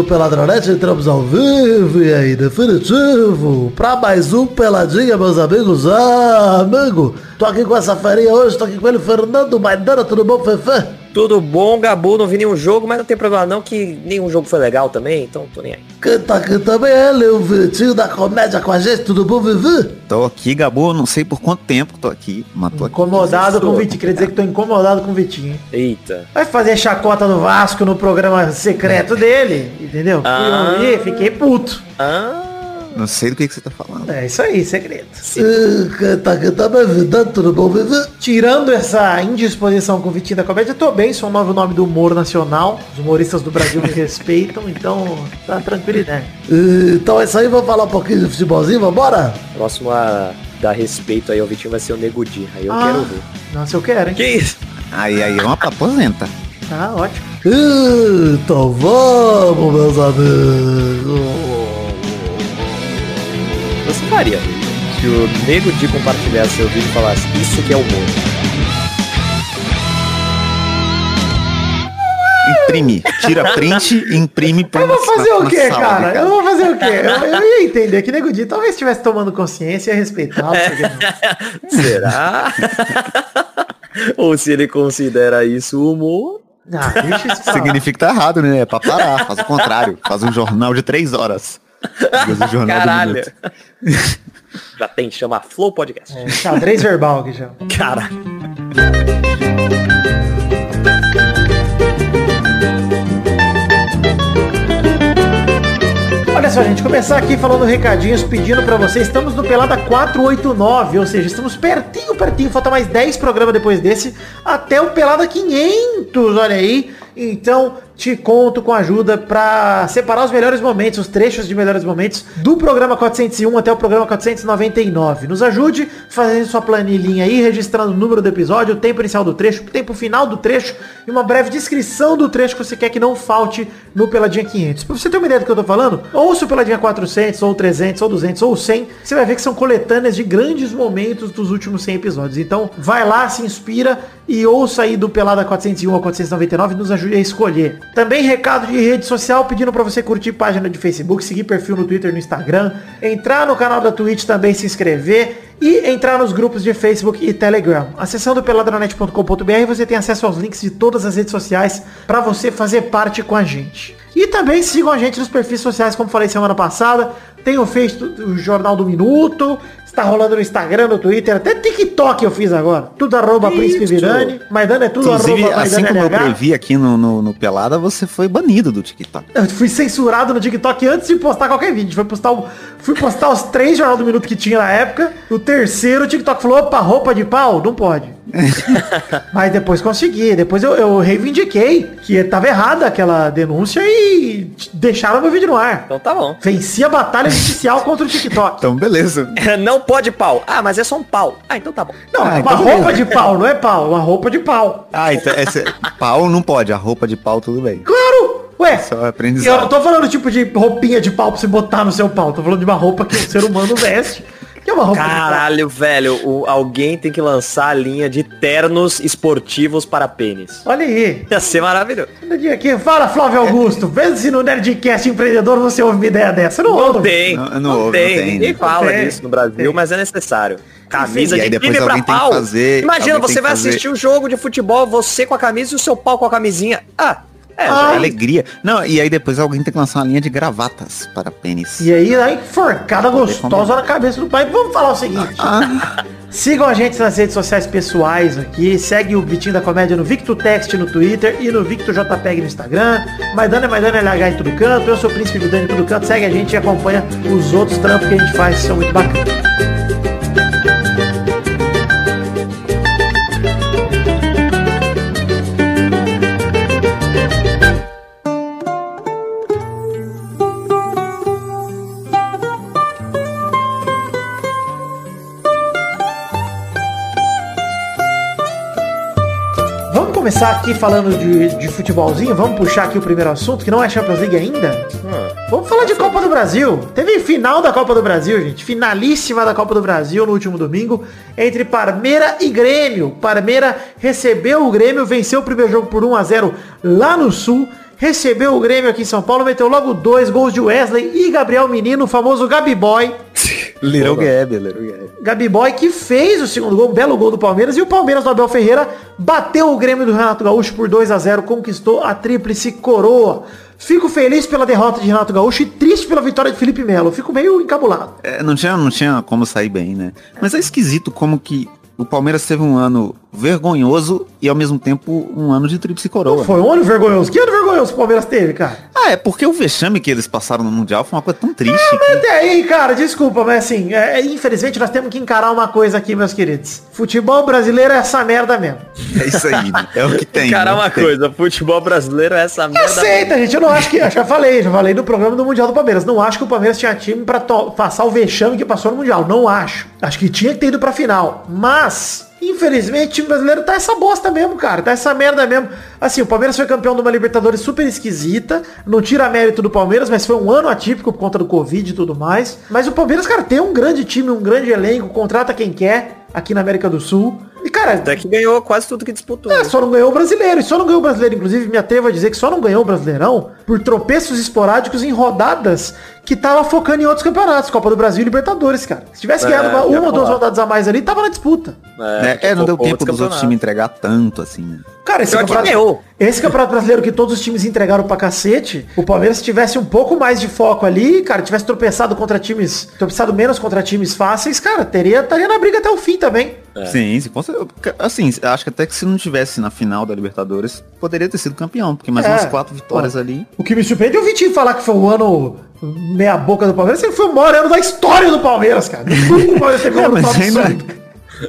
do Peladronete, entramos ao vivo e aí, definitivo, pra mais um Peladinha, meus amigos. Ah, amigo, tô aqui com essa farinha hoje, tô aqui com ele, Fernando Maidana, tudo bom, Fefe? Tudo bom, Gabu? Não vi nenhum jogo, mas não tem problema não, que nenhum jogo foi legal também, então tô nem aí. Tá aqui também é ele, o Vitinho da comédia com a gente, tudo bom, Vivi? Tô aqui, Gabu, não sei por quanto tempo que tô aqui, mas tô aqui. Incomodado com o Vitinho. Queria dizer que tô incomodado com o Vitinho. Eita. Vai fazer chacota do Vasco no programa secreto dele, entendeu? Ah. Ouvir, fiquei puto. Ah, Não sei do que, que você tá falando. É isso aí, segredo. Tá? Tirando essa indisposição com o Vitinho da comédia, eu tô bem, sou um novo nome do humor nacional. Os humoristas do Brasil me respeitam, então tá tranquilidade. E, Então é isso aí, vamos falar um pouquinho de futebolzinho, vambora? próximo a dar respeito aí ao Vitinho vai ser o Negudi. Aí eu Ah. quero ver. Nossa, eu quero, hein? Que isso? Aí, aí, vamos pra aposenta. Tá ótimo. Então vamos, meus amigos. Você faria se o Negudi compartilhasse seu vídeo e falasse isso que é humor. Imprime. Tira print e imprime pra Eu vou fazer o quê, sala cara? de Eu vou fazer o quê? Eu, eu ia entender que Nego Di talvez estivesse tomando consciência e quê. Será? Ou se ele considera isso humor? Ah. Significa que tá errado, né? É pra parar, faz o contrário. Faz um jornal de três horas. Caralho. Já tem, chama Flow Podcast. É, xadrez verbal aqui já. Cara. Olha só, gente, começar aqui falando recadinhos, pedindo pra vocês. Estamos no Pelada 489, ou seja, estamos pertinho, pertinho. Falta mais 10 programas depois desse, até o Pelada 500, olha aí. Então, te conto com ajuda pra separar os melhores momentos, os trechos de melhores momentos do programa 401 até o programa 499. Nos ajude fazendo sua planilhinha aí, registrando o número do episódio, o tempo inicial do trecho, o tempo final do trecho e uma breve descrição do trecho que você quer que não falte no Peladinha 500. Pra você ter uma ideia do que eu tô falando, ouça o Peladinha 400, ou 300, ou 200, ou 100, você vai ver que são coletâneas de grandes momentos dos últimos 100 episódios. Então, vai lá, se inspira e ouça aí do Pelada 401 a 499 nos ajude a escolher. Também recado de rede social pedindo pra você curtir página de Facebook, seguir perfil no Twitter, no Instagram, entrar no canal da Twitch também, se inscrever e entrar nos grupos de Facebook e Telegram. Acessando peladranet.com.br você tem acesso aos links de todas as redes sociais para você fazer parte com a gente. E também sigam a gente nos perfis sociais, como falei semana passada. Tem o Facebook, o Jornal do Minuto, está rolando no Instagram, no Twitter, até TikTok eu fiz agora. Tudo arroba Príncipe Virani. Maidana é tudo Inclusive, arroba assim Maidana como eu LH. previ aqui no, no, no Pelada, você foi banido do TikTok. Eu fui censurado no TikTok antes de postar qualquer vídeo. Foi postar o- fui postar os três Jornal do Minuto que tinha na época. O terceiro, o TikTok falou, opa, roupa de pau? Não pode. Mas depois consegui. Depois eu, eu reivindiquei que tava errada aquela denúncia e deixaram meu vídeo no ar. Então tá bom. Venci a batalha judicial contra o TikTok. Então, beleza. Não pode pau. Ah, mas é só um pau. Ah, então tá bom. Não, Ah, é uma então roupa de pau, não é pau, uma roupa de pau. Ah, então esse, pau não pode, a roupa de pau tudo bem. Claro! Ué, eu não tô falando tipo de roupinha de pau pra você botar no seu pau. Tô falando de uma roupa que o ser humano veste. Que é uma roupa de. Caralho, velho, o- alguém tem que lançar a linha de ternos esportivos para pênis. Olha aí. Ia ser maravilhoso. Dia aqui, fala Flávio Augusto, vê se no Nerdcast empreendedor você ouve uma ideia dessa. Não, Não ouve. tem, Não- não, não houve, tem. não tem, Ninguém fala tem. disso no Brasil, Tem. mas é necessário. Camisa aí de depois time pra alguém tem que pau. fazer- Imagina, você vai fazer- assistir um jogo de futebol, você com a camisa e o seu pau com a camisinha. Ah, é, Ah. já- Alegria. Não, e aí depois alguém tem que lançar uma linha de gravatas para pênis. E aí, lá enforcada gostosa na cabeça do pai. Vamos falar o seguinte. Ah, Sigam a gente nas redes sociais pessoais aqui. Segue o Vitinho da Comédia no VictoText no Twitter e no VictorJPEG no Instagram. Maidana é Maidana LH em tudo canto. Eu sou o Príncipe Vidani em tudo canto. Segue a gente e acompanha os outros trampos que a gente faz, são muito bacanas. Começar aqui falando de, de futebolzinho. Vamos puxar aqui o primeiro assunto, que não é Champions League ainda. Vamos falar de Copa do Brasil. Teve final da Copa do Brasil, gente. Finalíssima da Copa do Brasil no último domingo. Entre Parmeira e Grêmio. Parmeira recebeu o Grêmio, venceu o primeiro jogo por 1 a 0 lá no Sul. recebeu o Grêmio aqui em São Paulo, meteu logo dois gols de Wesley e Gabriel Menino, o famoso Gabi Boy. Little Gabi, Little Gabi. Gabi Boy que fez o segundo gol, um belo gol do Palmeiras. E o Palmeiras do Abel Ferreira bateu o Grêmio do Renato Gaúcho por 2 a 0 conquistou a tríplice coroa. Fico feliz pela derrota de Renato Gaúcho e triste pela vitória de Felipe Melo. Fico meio encabulado. É, não, tinha, não tinha como sair bem, né? Mas é esquisito como que o Palmeiras teve um ano vergonhoso e ao mesmo tempo um ano de tríplice coroa. Foi um ano vergonhoso. Que ano vergonhoso o Palmeiras teve, cara? Ah, é porque o vexame que eles passaram no Mundial foi uma coisa tão triste. que- Até aí, cara, desculpa, mas assim, é, é, infelizmente nós temos que encarar uma coisa aqui, meus queridos. Futebol brasileiro é essa merda mesmo. É isso aí, né? é o que tem. Cara, né? uma Tem. coisa, futebol brasileiro é essa merda. Aceita, gente. Eu não acho que. Eu já falei, já falei no programa do Mundial do Palmeiras. Não acho que o Palmeiras tinha time pra passar o vexame que passou no Mundial. Não acho. Acho que tinha que ter ido pra final. Mas. Infelizmente, o brasileiro tá essa bosta mesmo, cara. Tá essa merda mesmo. Assim, o Palmeiras foi campeão de uma Libertadores super esquisita. Não tira mérito do Palmeiras, mas foi um ano atípico por conta do Covid e tudo mais. Mas o Palmeiras, cara, tem um grande time, um grande elenco, contrata quem quer aqui na América do Sul. E, cara, Até que ganhou quase tudo que disputou. é, só não ganhou o brasileiro. E só não ganhou o brasileiro. Inclusive, me atrevo a dizer que só não ganhou o brasileirão por tropeços esporádicos em rodadas que tava focando em outros campeonatos. Copa do Brasil e Libertadores, cara. Se tivesse É, ganhado uma, ou duas rodadas a mais ali, tava na disputa. É, é, não deu tempo dos outros times entregar tanto, assim, né? Cara, esse campeonato, ganhou. esse campeonato brasileiro que todos os times entregaram pra cacete, o Palmeiras se tivesse um pouco mais de foco ali, cara, tivesse tropeçado contra times, tropeçado menos contra times fáceis, cara, teria, estaria na briga até o fim também. Sim, sim, certeza. Assim, acho que até que se não tivesse na final da Libertadores, poderia ter sido campeão, porque mais É. umas quatro vitórias Pô, ali. O que me surpreende é o Vitinho falar que foi o ano meia boca do Palmeiras, ele foi o maior ano da história do Palmeiras, cara. Nunca o Palmeiras teve um É, ano. É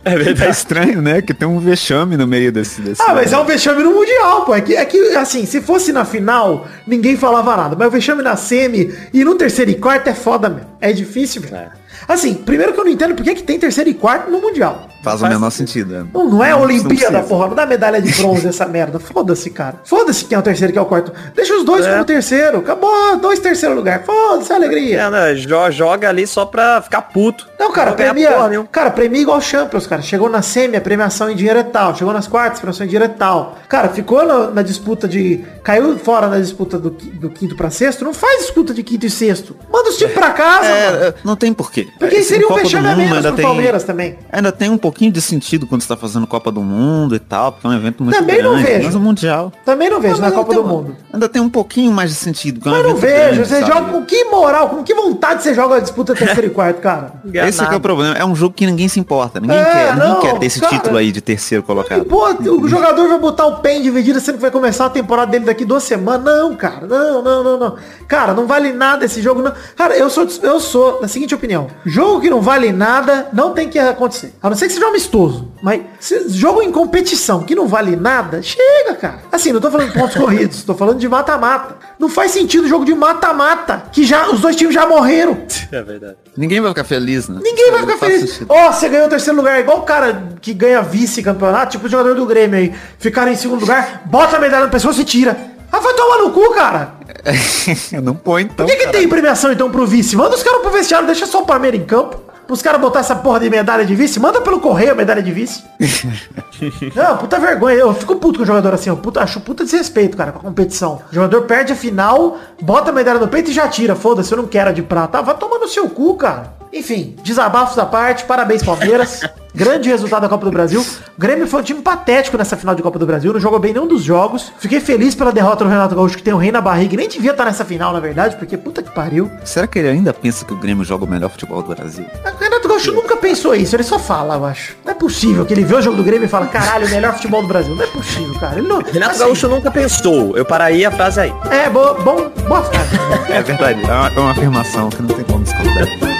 É verdade. estranho, né? Que tem um vexame no meio desse. desse Ah, mas é um vexame no Mundial, pô. É que, é que, assim, se fosse na final, ninguém falava nada. Mas o vexame na semi e no terceiro e quarto é foda mesmo. É difícil mesmo. É. Assim, primeiro que eu não entendo por que, que tem terceiro e quarto no Mundial. Faz o faz menor sentido. né? Não, não é a Não Olimpíada, precisa. porra. Não dá medalha de bronze essa merda. Foda-se, cara. Foda-se quem é o terceiro e quem é o quarto. Deixa os dois É. como terceiro. Acabou, dois terceiro lugar. Foda-se, alegria. É, né, jo- joga ali só pra ficar puto. Não, cara, Não premia, porra cara, premia igual Champions, cara. Chegou na semi, a premiação em dinheiro é tal. Chegou nas quartas, a premiação em dinheiro é tal. Cara, ficou na, na disputa de... Caiu fora na disputa do, do quinto pra sexto. Não faz disputa de quinto e sexto. Manda os times pra casa, mano. É, é, não tem porquê. Porque Esse seria um vexame ainda pro tem- Palmeiras também. Ainda tem um pouquinho de sentido quando você tá fazendo Copa do Mundo e tal, porque é um evento muito Também não grande. vejo. Mas o Mundial. Também não vejo na Copa do um- Mundo. Ainda tem um pouquinho mais de sentido. é um Mas não vejo. grande, Você sabe? joga com que moral, com que vontade você joga a disputa terceiro e quarto, cara? Esse é, que é o problema. É um jogo que ninguém se importa. Ninguém, É, quer, ninguém não, quer ter esse cara. título aí de terceiro colocado. Pô, o jogador vai botar o pé em dividida sendo que vai começar a temporada dele daqui duas semanas. Não, cara. Não, não, não, não. Cara, não vale nada esse jogo. Não. Cara, eu sou, eu sou da seguinte opinião. Jogo que não vale nada, não tem que acontecer. A não ser que seja um amistoso. Mas se- jogo em competição que não vale nada, chega, cara. Assim, não tô falando de pontos corridos. Tô falando de mata-mata. Não faz sentido jogo de mata-mata. Que já, os dois times já morreram. É verdade. Ninguém vai ficar feliz, né? Ninguém vai ficar feliz. Ó, você ganhou o terceiro lugar, igual o cara que ganha vice-campeonato, tipo o jogador do Grêmio aí. Ficaram em segundo lugar, bota a medalha no pescoço e tira. Ah, vai tomar no cu, cara. não põe então. O que, que tem premiação então pro vice? Manda os caras pro vestiário, deixa só o Palmeiras em campo. Os caras botar essa porra de medalha de vice, manda pelo correio a medalha de vice. Não, puta vergonha. Eu fico puto com o jogador assim, eu puta, acho puta desrespeito, cara, com a competição. O jogador perde a final, bota a medalha no peito e já tira. Foda-se, eu não quero a de prata. Ah, vai tomar no seu cu, cara. Enfim, desabafos à parte, parabéns Palmeiras. Grande resultado da Copa do Brasil. O Grêmio foi um time patético nessa final de Copa do Brasil, não jogou bem nenhum dos jogos. Fiquei feliz pela derrota do Renato Gaúcho, que tem o rei na barriga. e Nem devia estar nessa final, na verdade, porque puta que pariu. Será que ele ainda pensa que o Grêmio joga o melhor futebol do Brasil? O Renato Gaúcho nunca pensou isso, ele só fala, eu acho. Não é possível que ele vê o jogo do Grêmio e fala, caralho, o melhor futebol do Brasil. Não é possível, cara. Ele não, Renato assim, Gaúcho nunca pensou. Eu pararia a frase aí. É, bo, bom, boa frase. É verdade. É uma, é uma afirmação que não tem como discordar.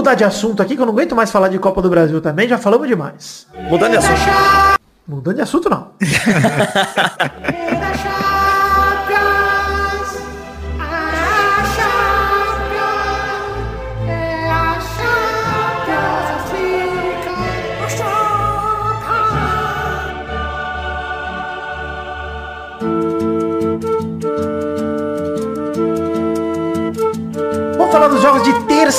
Mudar de assunto aqui, que eu não aguento mais falar de Copa do Brasil também, já falamos demais. Mudando de assunto. Mudando de assunto, não.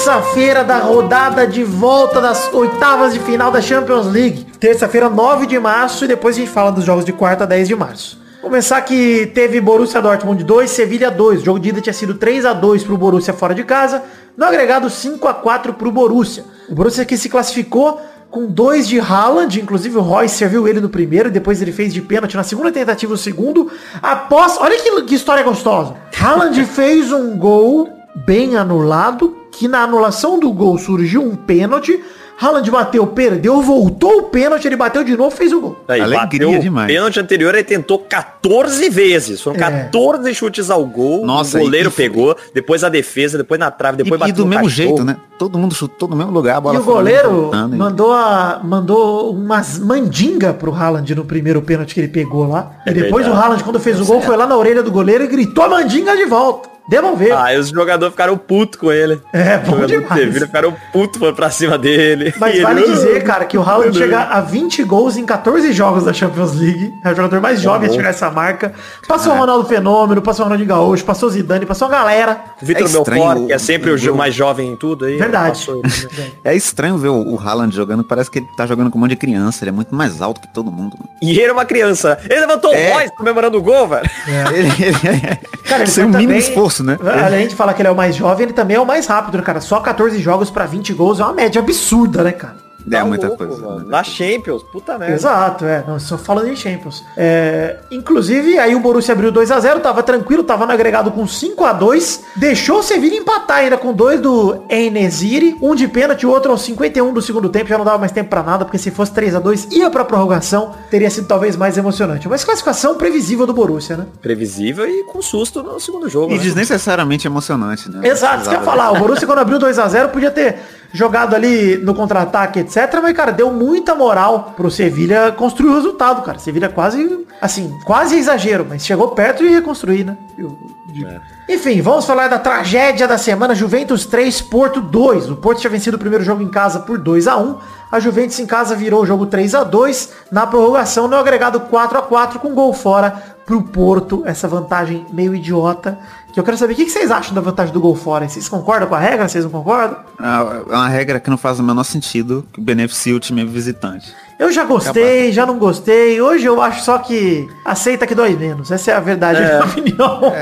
terça-feira da rodada de volta das oitavas de final da Champions League. Terça-feira, 9 de março, e depois a gente fala dos jogos de quarta, 10 de março. Começar que teve Borussia Dortmund 2, Sevilha 2. O jogo de ida tinha sido 3 a 2 pro Borussia fora de casa. No agregado 5 a 4 pro Borussia. O Borussia que se classificou com dois de Haaland, inclusive o Royce serviu ele no primeiro, depois ele fez de pênalti na segunda tentativa o segundo. Após, olha que, que história gostosa. Haaland fez um gol bem anulado, que na anulação do gol surgiu um pênalti. Haaland bateu, perdeu, voltou o pênalti, ele bateu de novo, fez o gol. Aí, Alegria bateu demais. O pênalti anterior ele tentou 14 vezes. Foram É. 14 chutes ao gol. Nossa, o goleiro e- pegou, depois a defesa, depois na trave, depois e, e bateu do no mesmo cachorro. jeito, né? Todo mundo chutou no mesmo lugar, a bola E o goleiro e- mandou, a, mandou umas mandinga pro Haaland no primeiro pênalti que ele pegou lá. É e depois verdade. o Haaland, quando fez o gol, foi lá na orelha do goleiro e gritou a mandinga de volta. Devolveu. Ah, e os jogadores ficaram putos com ele. É, bom demais. Sevilha ficaram putos foram pra cima dele. Mas E ele, vale "Ah, dizer, cara, que o Haaland chega a 20 gols em 14 jogos da Champions League. É o jogador mais jovem a bom. chegar a essa marca. Passou o Ronaldo Fenômeno, passou o Ronaldinho Gaúcho, passou o Zidane, passou a galera. O Vitor É estranho, Belfort, que é sempre o, o- mais jovem em tudo aí. Verdade. ele, né? É estranho ver o, o Haaland jogando, parece que ele tá jogando com um monte de criança, ele é muito mais alto que todo mundo. mano. E ele é uma criança. Ele levantou É. o voz comemorando o gol, velho. Ele, ele é, Cara, ele sem o mínimo também- esforço, né? Além de falar que ele é o mais jovem, ele também é o mais rápido, né, cara? Só 14 jogos pra 20 gols é uma média absurda, né, cara? É Tá muita louco, coisa. mano. né? Na Champions, puta merda. Exato, é. Não, só falando em Champions. É, inclusive, aí o Borussia abriu 2 a 0 tava tranquilo, tava no agregado com 5 a 2 Deixou o Sevilla empatar ainda com dois do Enesiri, um de pênalti, o outro aos 51 do segundo tempo, já não dava mais tempo pra nada, porque se fosse 3 a 2 ia pra prorrogação, teria sido talvez mais emocionante. Mas classificação previsível do Borussia, né? Previsível e com susto no segundo jogo. E né? desnecessariamente emocionante, né? Exato, isso que eu ia falar. O Borussia quando abriu 2 a 0 podia ter jogado ali no contra-ataque, etc. Mas, cara, deu muita moral pro Sevilha construir o resultado, cara. Sevilha quase, assim, quase exagero, mas chegou perto e reconstruir, né? Eu digo. Enfim, vamos falar da tragédia da semana. Juventus 3, Porto 2. O Porto tinha vencido o primeiro jogo em casa por 2 a 1 A Juventus em casa virou o jogo 3 a 2 Na prorrogação, no agregado 4 a 4 com gol fora pro Porto. Essa vantagem meio idiota. Que eu quero saber o que vocês acham da vantagem do gol fora. Vocês concordam com a regra? Vocês não concordam? É uma regra que não faz o menor sentido, que beneficia o time visitante. Eu já gostei, já não gostei. Hoje eu acho só que aceita que dói menos. Essa é a verdade, a minha opinião.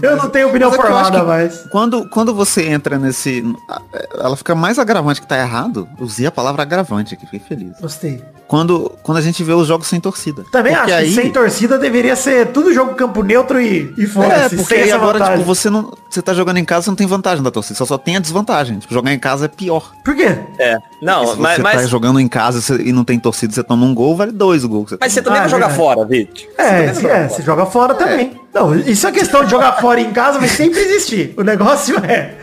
Eu não tenho opinião Mas é que eu acho formada que mais. Quando, quando você entra nesse. Ela fica mais agravante que tá errado. Usei a palavra agravante aqui, fiquei feliz. Gostei. Quando, quando a gente vê os jogos sem torcida. Também Porque acho que sem torcida deveria ser tudo jogo campo neutro e, e É, foda-se. porque sem aí essa agora, vantagem. tipo, você não. Você tá jogando em casa, você não tem vantagem da torcida, só, só tem a desvantagem. Tipo, jogar em casa é pior. Por quê? É. Não, Se mas, você mas, tá jogando em casa e não tem torcida, você toma um gol, vale dois o gol. que Você mas você também Ah, vai jogar verdade. fora, Vitor. É, se, é, você joga fora também. Não, isso é questão de jogar fora em casa, vai sempre existir. O negócio é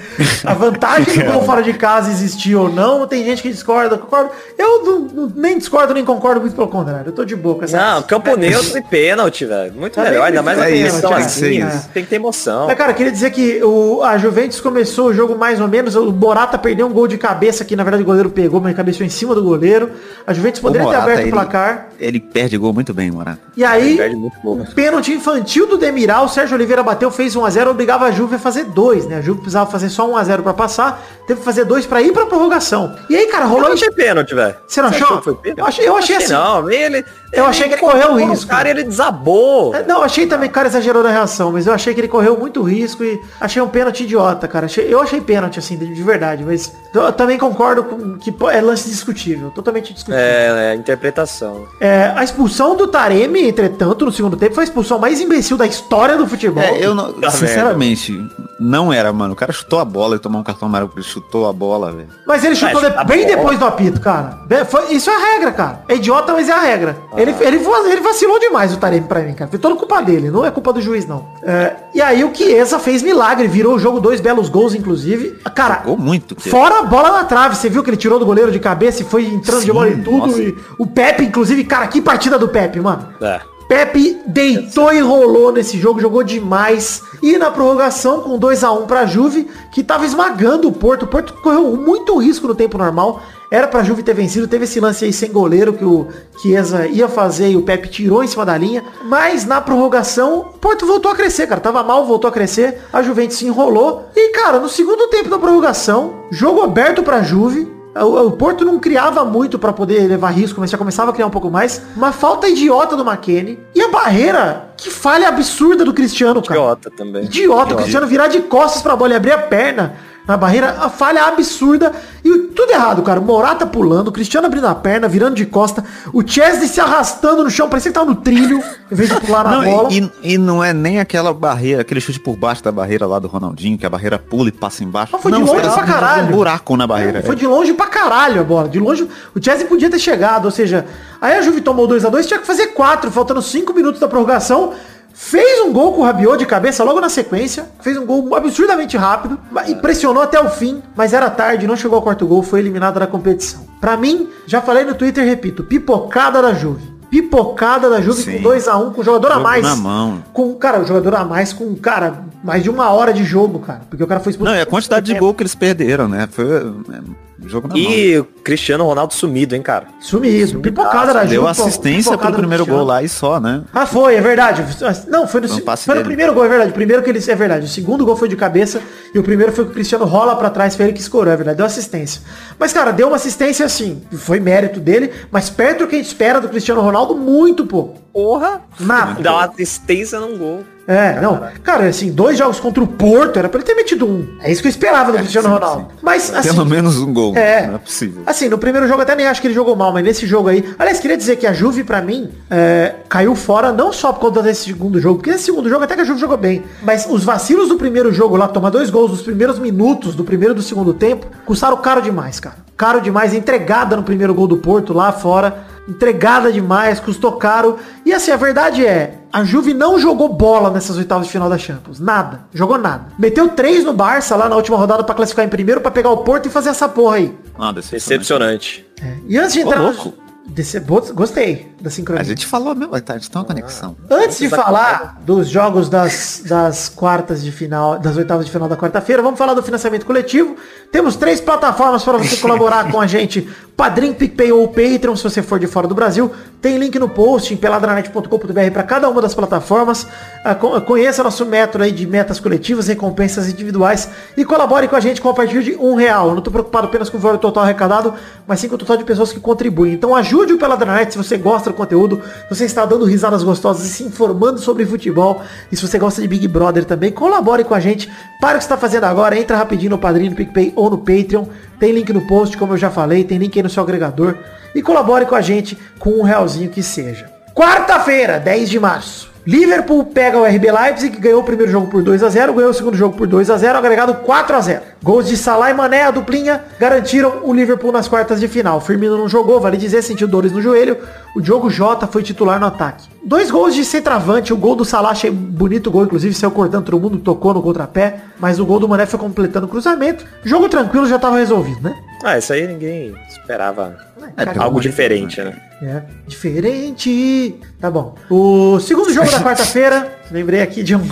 a vantagem do gol fora de casa existir ou não. Tem gente que discorda, concordo. Eu não- não- nem discordo nem concordo muito pelo contrário. Eu tô de boa com essa. Não, campo neutro e pênalti, velho. Muito Tá melhor. Ainda mais é na isso, questão ser assim. isso. Tem que ter emoção. Mas, cara, eu queria dizer que o, a Juventus começou o jogo mais ou menos. O Morata perdeu um gol de cabeça que, na verdade, o goleiro pegou, mas cabeceou em cima do goleiro. A Juventus O poderia ter Morata, aberto ele- o placar. Ele perde gol muito bem, Morata. E aí, Ele perde muito gol. pênalti infantil do Demiral, o Sérgio Oliveira bateu, fez 1x0, obrigava a Juve a fazer 2, né? A Juve precisava fazer só 1x0 pra passar, teve que fazer 2 pra ir pra prorrogação. E aí, cara, Eu rolou isso. achei pênalti, velho. Você não achou? que foi pênalti? Eu achei- eu achei assim. Não, ele... Eu achei que ele correu o risco. cara ele desabou. É, Não, achei também que o cara exagerou na reação, mas eu achei que ele correu muito risco e achei um pênalti idiota, cara. Eu achei pênalti, assim, de, de verdade, mas eu também concordo com que é lance discutível, totalmente discutível. É, é, interpretação. É, a expulsão do Taremi, entretanto, no segundo tempo, foi a expulsão mais imbecil da história do futebol. É, eu não, Tá sinceramente, não era, mano. O cara chutou a bola e tomou um cartão amarelo porque ele chutou a bola, velho. Mas ele chutou Mas de- bem bom. depois do apito, cara. Foi- isso é a regra, cara. É idiota, mas é a regra. Ele, ele, va- ele vacilou demais o Taremi pra mim, cara. Foi toda culpa dele, não é culpa do juiz, não. É, e aí o Chiesa fez milagre, virou o jogo dois belos gols, inclusive. Cara, Jogou muito. que- Fora a bola na trave, você viu que ele tirou do goleiro de cabeça e foi entrando de Sim, bola e tudo. nossa. E o Pepe, inclusive, cara, que partida do Pepe, mano. É. Pepe deitou e rolou nesse jogo, jogou demais. E na prorrogação, com 2 a 1 pra Juve, que tava esmagando o Porto. O Porto correu muito risco no tempo normal. Era pra Juve ter vencido. Teve esse lance aí sem goleiro que o Chiesa ia fazer e o Pepe tirou em cima da linha. Mas na prorrogação, o Porto voltou a crescer, cara. Tava mal, voltou a crescer. A Juventus se enrolou. E, cara, no segundo tempo da prorrogação, jogo aberto pra Juve. O, o Porto não criava muito pra poder levar risco, mas já começava a criar um pouco mais. Uma falta idiota do McKennie. E a barreira, que falha absurda do Cristiano, cara. Idiota também. Idiota, o Cristiano virar de costas pra bola e abrir a perna na barreira, a falha absurda e tudo errado, cara. Morata pulando, o Cristiano abrindo a perna, virando de costa, o Chesney se arrastando no chão, parecia que tava no trilho, em vez de pular na Não, bola. e, e não é nem aquela barreira, aquele chute por baixo da barreira lá do Ronaldinho, que a barreira pula e passa embaixo. Mas foi de não, longe foi pra caralho. um buraco na barreira. Foi de longe pra caralho a bola. De longe, o Chelsea podia ter chegado. Ou seja, aí a Juve tomou 2x2, tinha que fazer 4, faltando 5 minutos da prorrogação. Fez um gol com o Rabiot de cabeça logo na sequência. Fez um gol absurdamente rápido. E pressionou até o fim. Mas era tarde, não chegou ao quarto gol. Foi eliminado da competição. Pra mim, já falei no Twitter repito. Pipocada da Juve. Pipocada da Juve Sim. com 2x1, com o jogador a Jogo mais. na mão. Com, cara, o jogador a mais com, cara, mais de uma hora de jogo, cara. Porque o cara foi expulso. Não, e a quantidade de gol que eles perderam, né? Foi é, um jogo na. E o Cristiano Ronaldo sumido, hein, cara? Sumido. Pipocada da. Deu assistência pro primeiro gol lá e só, né? Ah, foi, é verdade. Não, foi no, Foi um se- passe foi no dele. primeiro gol, é verdade. O primeiro que ele. É verdade. O segundo gol foi de cabeça e o primeiro foi que o Cristiano rola pra trás, foi ele que escorou, é verdade. Deu assistência. Mas, cara, deu uma assistência assim. Foi mérito dele, mas perto do que a gente espera do Cristiano Ronaldo, muito pouco. Porra! Nada. Dá uma assistência num gol. É, não. Cara, assim, dois jogos contra o Porto, era pra ele ter metido um. É isso que eu esperava do Cristiano sim, Ronaldo. Mas, assim. Pelo menos um gol. É. Não é possível. Assim, no primeiro jogo até nem acho que ele jogou mal, mas nesse jogo aí. Aliás, queria dizer que a Juve, pra mim, é, caiu fora não só por conta desse segundo jogo, porque esse segundo jogo até que a Juve jogou bem. Mas os vacilos do primeiro jogo lá, tomar dois gols nos primeiros minutos do primeiro e do segundo tempo, custaram caro demais, cara. Caro demais, entregada no primeiro gol do Porto lá fora. Entregada demais, custou caro. E assim, a verdade é, a Juve não jogou bola nessas oitavas de final da Champions. Nada. Jogou nada. Meteu três no Barça lá na última rodada pra classificar em primeiro, pra pegar o Porto e fazer essa porra aí. Ah, decepcionante. Decepcionante. E antes de entrar... louco. Desse... Gostei da A sincronia. gente falou mesmo, tá, a gente tem uma conexão. Antes de falar dos jogos das, das quartas de final, das oitavas de final da quarta-feira, vamos falar do financiamento coletivo. Temos três plataformas para você colaborar com a gente. Padrim, PicPay ou Patreon, se você for de fora do Brasil. Tem link no post em peladranet.com.br para cada uma das plataformas. Ah, co- Conheça nosso método aí de metas coletivas, recompensas individuais e colabore com a gente com a partir de um real. Eu não estou preocupado apenas com o valor total arrecadado, mas sim com o total de pessoas que contribuem. Então ajude o Peladranet se você gosta do conteúdo, você está dando risadas gostosas e se informando sobre futebol. E se você gosta de Big Brother também, colabore com a gente. Para o que está fazendo agora, entra rapidinho no Padrinho, no PicPay ou no Patreon. Tem link no post, como eu já falei, tem link aí no seu agregador. E colabore com a gente com um realzinho que seja. Quarta-feira, 10 de março. Liverpool pega o RB Leipzig, que ganhou o primeiro jogo por 2 a 0 ganhou o segundo jogo por 2 a 0 agregado 4 a 0 Gols de Salah e Mané, a duplinha, garantiram o Liverpool nas quartas de final. Firmino não jogou, vale dizer, sentiu dores no joelho. O Diogo Jota foi titular no ataque. Dois gols de centroavante, o gol do Salah, achei bonito gol, inclusive saiu cortando todo mundo, tocou no contrapé, mas o gol do Mané foi completando o cruzamento. Jogo tranquilo, já tava resolvido, né? Ah, isso aí ninguém esperava É, Cara, algo diferente, né? É, diferente. Tá bom. O segundo jogo da quarta-feira, lembrei aqui de um.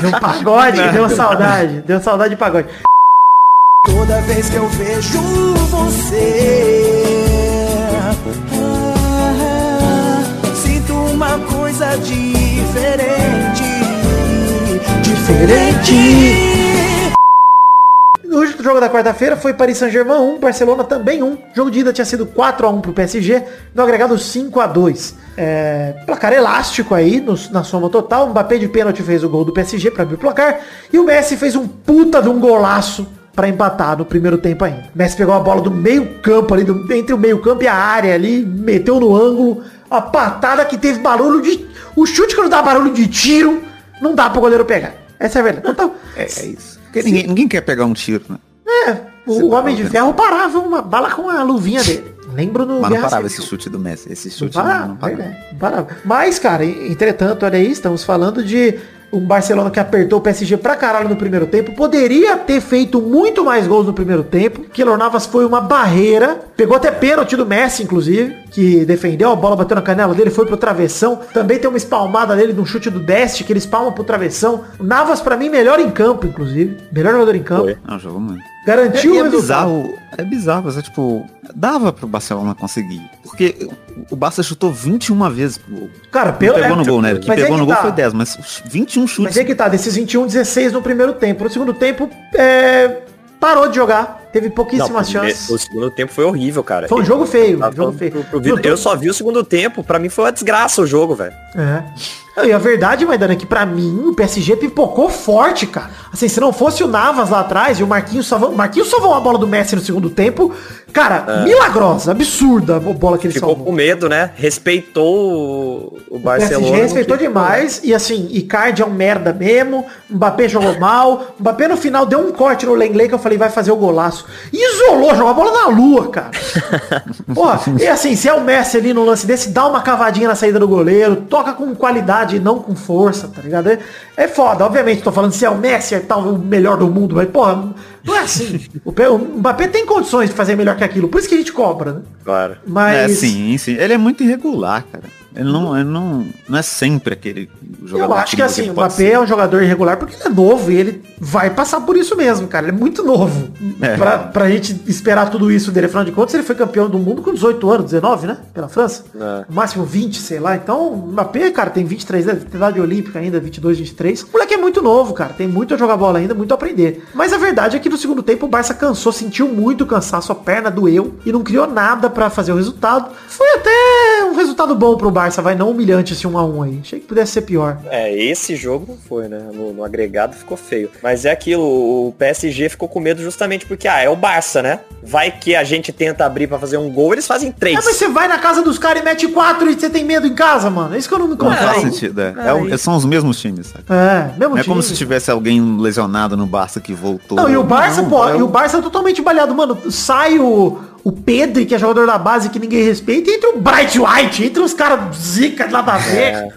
de um pagode que deu saudade. Deu saudade de pagode. Toda vez que eu vejo você, ah, sinto uma coisa diferente. Diferente. O último jogo da quarta-feira foi Paris Saint-Germain 1, Barcelona também 1. O jogo de ida tinha sido 4x1 pro PSG, no agregado 5x2. É, placar elástico aí no- na soma total. O Mbappé de pênalti fez o gol do PSG para abrir o placar. E o Messi fez um puta de um golaço para empatar no primeiro tempo ainda. O Messi pegou a bola do meio campo ali, do- entre o meio campo e a área ali, meteu no ângulo. A patada que teve barulho de... O chute que não dá barulho de tiro, não dá pro goleiro pegar. Essa é a verdade. Então, É, é isso. Porque ninguém, ninguém quer pegar um tiro, né? é, o Homem de Ferro parava uma bala com a luvinha dele. Lembro no Mas não parava esse chute do Messi. Esse Não chute parava, não, não parava. verdade, não parava. Mas, cara, entretanto, olha aí, estamos falando de um Barcelona que apertou o PSG pra caralho no primeiro tempo. Poderia ter feito muito mais gols no primeiro tempo. Keylor Navas foi uma barreira. Pegou até pênalti do Messi, inclusive, que defendeu, a bola bateu na canela dele, foi pro travessão. Também tem uma espalmada dele de um chute do Deste, que ele espalma pro travessão. Navas, pra mim, melhor em campo, inclusive. Melhor jogador em campo. Foi. Não, jogou muito. Garantiu É, o é bizarro, é bizarro, você, tipo, dava pro Barcelona conseguir. Porque o Barça chutou 21 vezes pro gol. Cara, pelo... pegou é- no gol, né? O que mas é pegou que no gol tá. foi 10, mas os 21 chutes. Mas é que tá, desses 21, 16 no primeiro tempo. No segundo tempo, é, parou de jogar. Teve pouquíssimas Não, chances. O segundo tempo foi horrível, cara. Foi um jogo feio, Tava jogo feio. pro- pro tô- Eu só vi o segundo tempo, pra mim foi uma desgraça o jogo, velho. É. E a verdade, Maidana, é que pra mim o PSG pipocou forte, cara. Assim, se não fosse o Navas lá atrás e o Marquinhos salvou. O Marquinhos salvou a bola do Messi no segundo tempo. Cara, milagrosa, absurda a bola que ele É. Ficou salvou. com medo, né? Respeitou o, o O Barcelona. PSG respeitou quis- demais e assim, Icardi é um merda mesmo, Mbappé jogou mal, Mbappé no final deu um corte no Lenglet que eu falei vai fazer o golaço. Isolou, jogou a bola na lua, cara. Porra, e assim, se é o Messi ali no lance desse, dá uma cavadinha na saída do goleiro, toca com qualidade e não com força, tá ligado? É, é foda, obviamente, tô falando se é o Messi, é tal o melhor do mundo, mas porra, não é assim. O, o Mbappé tem condições de fazer melhor que aquilo, por isso que a gente cobra, né? Claro. Mas É, sim, sim. Ele é muito irregular, cara. Ele não, ele não, não é sempre aquele jogador. Eu acho que assim, o Mbappé é um jogador irregular porque ele é novo e ele vai passar por isso mesmo, cara. Ele é muito novo. É. Pra, pra gente esperar tudo isso dele. Afinal de contas, ele foi campeão do mundo com 18 anos, 19, né? Pela França. É. Máximo 20, sei lá. Então, o Mbappé, cara, tem 23 anos, tem idade olímpica ainda, 22, 23. O moleque é muito novo, cara. Tem muito a jogar bola ainda, muito a aprender. Mas a verdade é que no segundo tempo o Barça cansou, sentiu muito cansaço, a perna doeu e não criou nada pra fazer o resultado. Foi até um resultado bom pro Barça, vai não humilhante esse 1 a 1 aí. Achei que pudesse ser pior. É, esse jogo não foi, né? No, no agregado ficou feio. Mas é aquilo, o PSG ficou com medo justamente porque, ah, é o Barça, né? Vai que a gente tenta abrir pra fazer um gol, eles fazem três. É, mas você vai na casa dos caras e mete quatro e você tem medo em casa, mano. É isso que eu não me Não faz sentido, é. É o- são os mesmos times, sabe? É, mesmo Não é time. como se tivesse alguém lesionado no Barça que voltou. Não, e o Barça, Não, pô, é e o Barça é totalmente balhado, mano. Sai o, o Pedro, que é jogador da base que ninguém respeita, e entra o Bright White, entra os caras zica de nada a ver.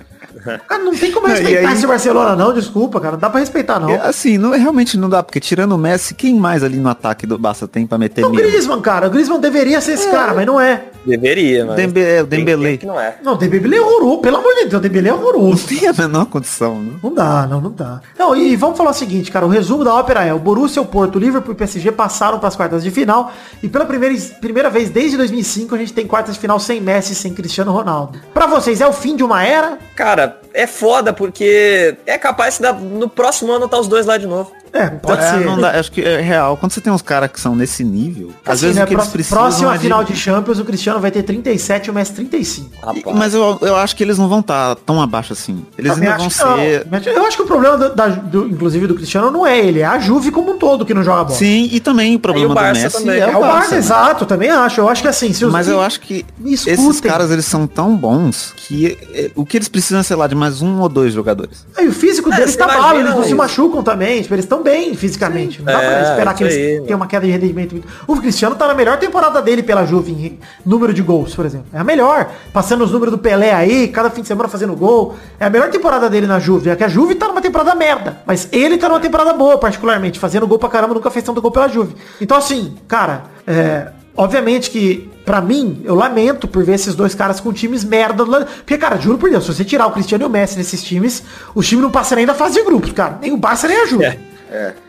Cara, não tem como Não, respeitar aí- esse Barcelona, não, desculpa, cara. Não dá pra respeitar, não. É, assim, não, realmente não dá, porque tirando o Messi, quem mais ali no ataque do Barça tem pra meter É o? Griezmann, cara. O Griezmann deveria ser esse cara, mas não é. Deveria, mas... Dembe- é, o tempo que não é. Não, o Dembélé é horroroso, pelo amor de Deus, o Dembélé é Não horroroso. tem a menor condição, né? Não dá, não, não dá. Não, e vamos falar o seguinte, cara, o resumo da ópera é, o Borussia, o Porto, o Liverpool e o PSG passaram para as quartas de final e pela primeira, primeira vez desde 2005 a gente tem quartas de final sem Messi, sem Cristiano Ronaldo. Pra vocês, é o fim de uma era? Cara, cara é foda porque é capaz de dar, no próximo ano tá os dois lá de novo. É, pode É, ser. não dá, acho que é real. Quando você tem uns caras que são nesse nível, às Assim, vezes né, o que eles precisam próxima é de- final de Champions, o Cristiano vai ter 37 e o Messi 35. Rapaz. Mas eu, eu acho que eles não vão estar tão abaixo assim. Eles Também ainda vão ser. Eu acho que o problema, do, da- do- inclusive, do Cristiano não é ele, é a Juve como um todo que não joga bola. Sim, e também o problema o do Barça Messi também. é, É o Barça, né? exato, também acho. Eu acho que assim, se os Mas eu acho que esses caras eles são tão bons que eh, o que eles precisam é, sei lá, de mais um ou dois jogadores. Aí o físico É, deles tá balo, eles não se isso. machucam também, tipo, eles estão bem fisicamente. Não dá pra É, esperar que eles aí, tenham mano. uma queda de rendimento. muito- O Cristiano tá na melhor temporada dele pela Juve em número de gols, por exemplo. É a melhor. Passando os números do Pelé aí, cada fim de semana fazendo gol. É a melhor temporada dele na Juve. É que a Juve tá numa temporada merda. Mas ele tá numa temporada boa, particularmente. Fazendo gol pra caramba, nunca fez tanto gol pela Juve. Então assim, cara, é... Obviamente que, pra mim, eu lamento por ver esses dois caras com times merda. do lado- Porque, cara, juro por Deus, se você tirar o Cristiano e o Messi nesses times, o time não passa nem da fase de grupos, cara. Nem o Barça, nem a Juve.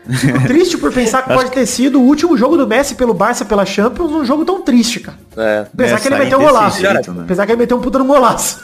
Fico triste por pensar que pode ter sido o último jogo do Messi pelo Barça pela Champions, um jogo tão triste, cara. É. Apesar que ele meteu um golaço. jeito, né? Apesar que ele meteu um puta no golaço.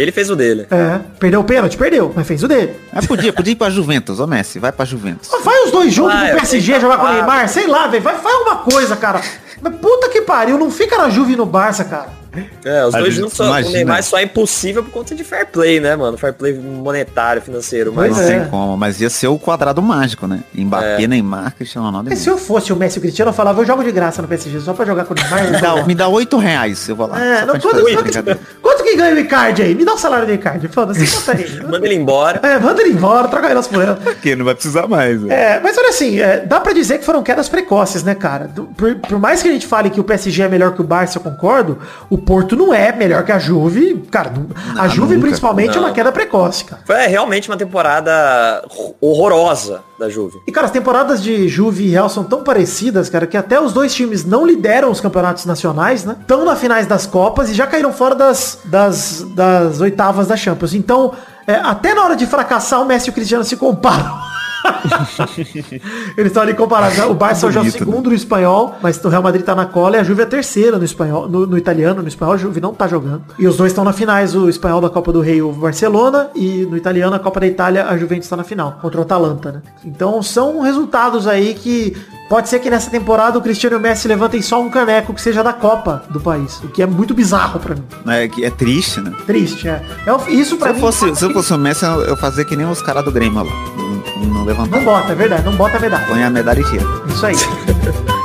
Ele fez o dele. é, perdeu o pênalti? Perdeu, mas fez o dele. Mas podia, podia ir pra Juventus, ô Messi, vai pra Juventus. Mas Vai os dois juntos Vai, pro PSG jogar com o. Neymar, sei lá, velho. Vai, faz alguma coisa, cara. Mas puta que pariu, não fica na Juve e no Barça, cara. É, os A dois gente juntos, só, o. Neymar só é impossível por conta de fair play, né, mano? Fair play monetário, financeiro. Mas não é. tem como, mas ia ser o quadrado mágico, né? Mbappé, Neymar, Cristiano Ronaldo e Mas se eu fosse o Messi o Cristiano, eu falava, eu jogo de graça no PSG, só pra jogar com o Neymar. me dá, me dá 8 reais, eu vou lá. É, não, quanto, fazer quanto, quanto que ganha o Icardi aí? Me dá o salário do Icardi, foda-se, conta aí. manda ele embora. É, manda ele embora, troca ele nas poeiras. Porque não vai precisar mais. né? É, mas olha assim, é, dá pra dizer que foram quedas precoces, né, cara? Do- Por, por mais que a gente fale que o PSG é melhor que o Barça, eu concordo, o Porto não é melhor que a Juve. Cara, não- a Não, Juve nunca. principalmente é uma Não. queda precoce, cara. Foi realmente uma temporada horrorosa da Juve. E, cara, as temporadas de Juve e Real são tão parecidas, cara, que até os dois times não lideram os campeonatos nacionais, né? Estão na finais das Copas e já caíram fora das, das, das oitavas da Champions. Então, é, até na hora de fracassar, o Messi e o Cristiano se comparam. Eles estão ali comparados. O Barça hoje é o segundo no espanhol, mas o Real Madrid tá na cola e a Juve é a terceira no espanhol, no, no italiano, no espanhol a Juve não tá jogando. E os dois estão na finais, o espanhol da Copa do Rei, o Barcelona, e no italiano a Copa da Itália, a Juventus tá na final, contra o Atalanta, né? Então são resultados aí que Pode ser que nessa temporada o Cristiano e o Messi levantem só um caneco que seja da Copa do país, o que é muito bizarro pra mim. É, que é triste, né? Triste, é. é isso eu, mim. fosse, se eu fosse o Messi, eu eu fazia que nem os caras do Grêmio lá. Não, levantar. Não bota, é verdade, não bota a medalha. Põe a medalha e tira. Isso aí.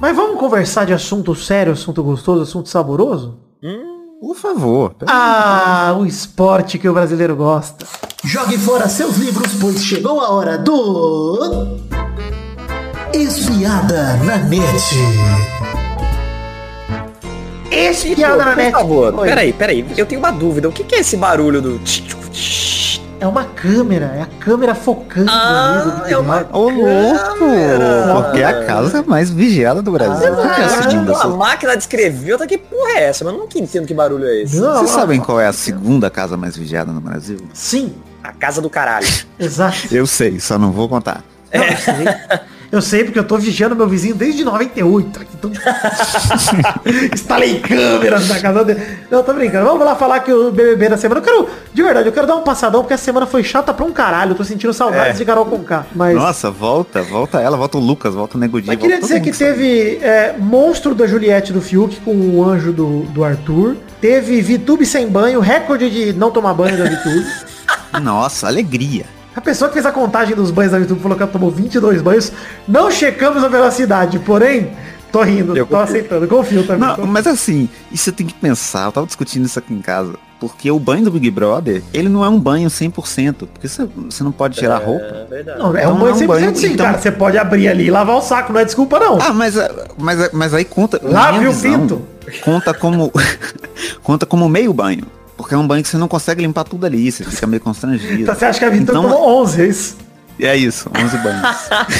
Mas vamos conversar de assunto sério, assunto gostoso, assunto saboroso? Por favor. Ah, o esporte que o brasileiro gosta. Jogue fora seus livros, pois chegou a hora do. Espiada na net. Espiada na Por net. favor, Oi. peraí, peraí. Eu tenho uma dúvida. O que, que é esse barulho do... É uma câmera, é a câmera focando Ah, no é uma-. Ô, louco! Porque é a casa mais vigiada do Brasil. Ah, Por é Uma máquina de escrever, eu tô que porra é essa? Mas eu nunca entendo que barulho é esse. Não, Vocês não, sabem qual é a segunda casa mais vigiada no Brasil? Sim, A casa do caralho. exato. Eu sei, só não vou contar. Não, eu sei. Porque eu tô vigiando meu vizinho desde 98. Então... Instalei câmeras na casa dele. Não, tô brincando. Vamos lá falar que o BBB da semana. Eu quero, de verdade, eu quero dar um passadão porque a semana foi chata pra um caralho. Eu tô sentindo saudades É. de Carol Conká. Mas, Nossa, volta, volta ela, volta o Lucas, volta o Nego Di, mas queria dizer que mundo. teve é, Monstro da Juliette do Fiuk com o anjo do, do Arthur. Teve Vitube sem banho, recorde de não tomar banho da Vitube. Nossa, alegria. A pessoa que fez a contagem dos banhos da YouTube falou que ela tomou 22 banhos. Não checamos a velocidade, porém, tô rindo, Eu tô confio. aceitando, confio também. Não, mas assim, isso você tem que pensar, eu tava discutindo isso aqui em casa. Porque o banho do Big Brother, ele não é um banho 100%. Porque você, você não pode tirar a roupa. É verdade. Não, é Então um banho não é 100% um banho, sim, então- cara. Você pode abrir ali e lavar o saco, não é desculpa não. Ah, mas, mas, mas aí conta. Lave o visão, pinto. Conta como. conta como meio banho. Porque é um banho que você não consegue limpar tudo ali, você fica meio constrangido. Então você acha que a Vitor Então, tomou 11, é isso? É isso, 11 banhos.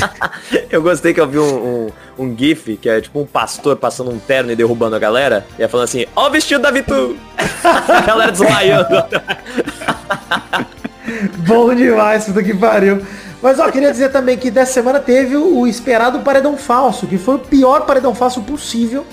Eu gostei que eu vi um, um, um gif, que é tipo um pastor passando um terno e derrubando a galera. E é falando assim, ó o vestido da Vitu! a galera desmaiando. Bom demais, puta que pariu. Mas ó, queria dizer também que dessa semana teve o esperado paredão falso, que foi o pior paredão falso possível.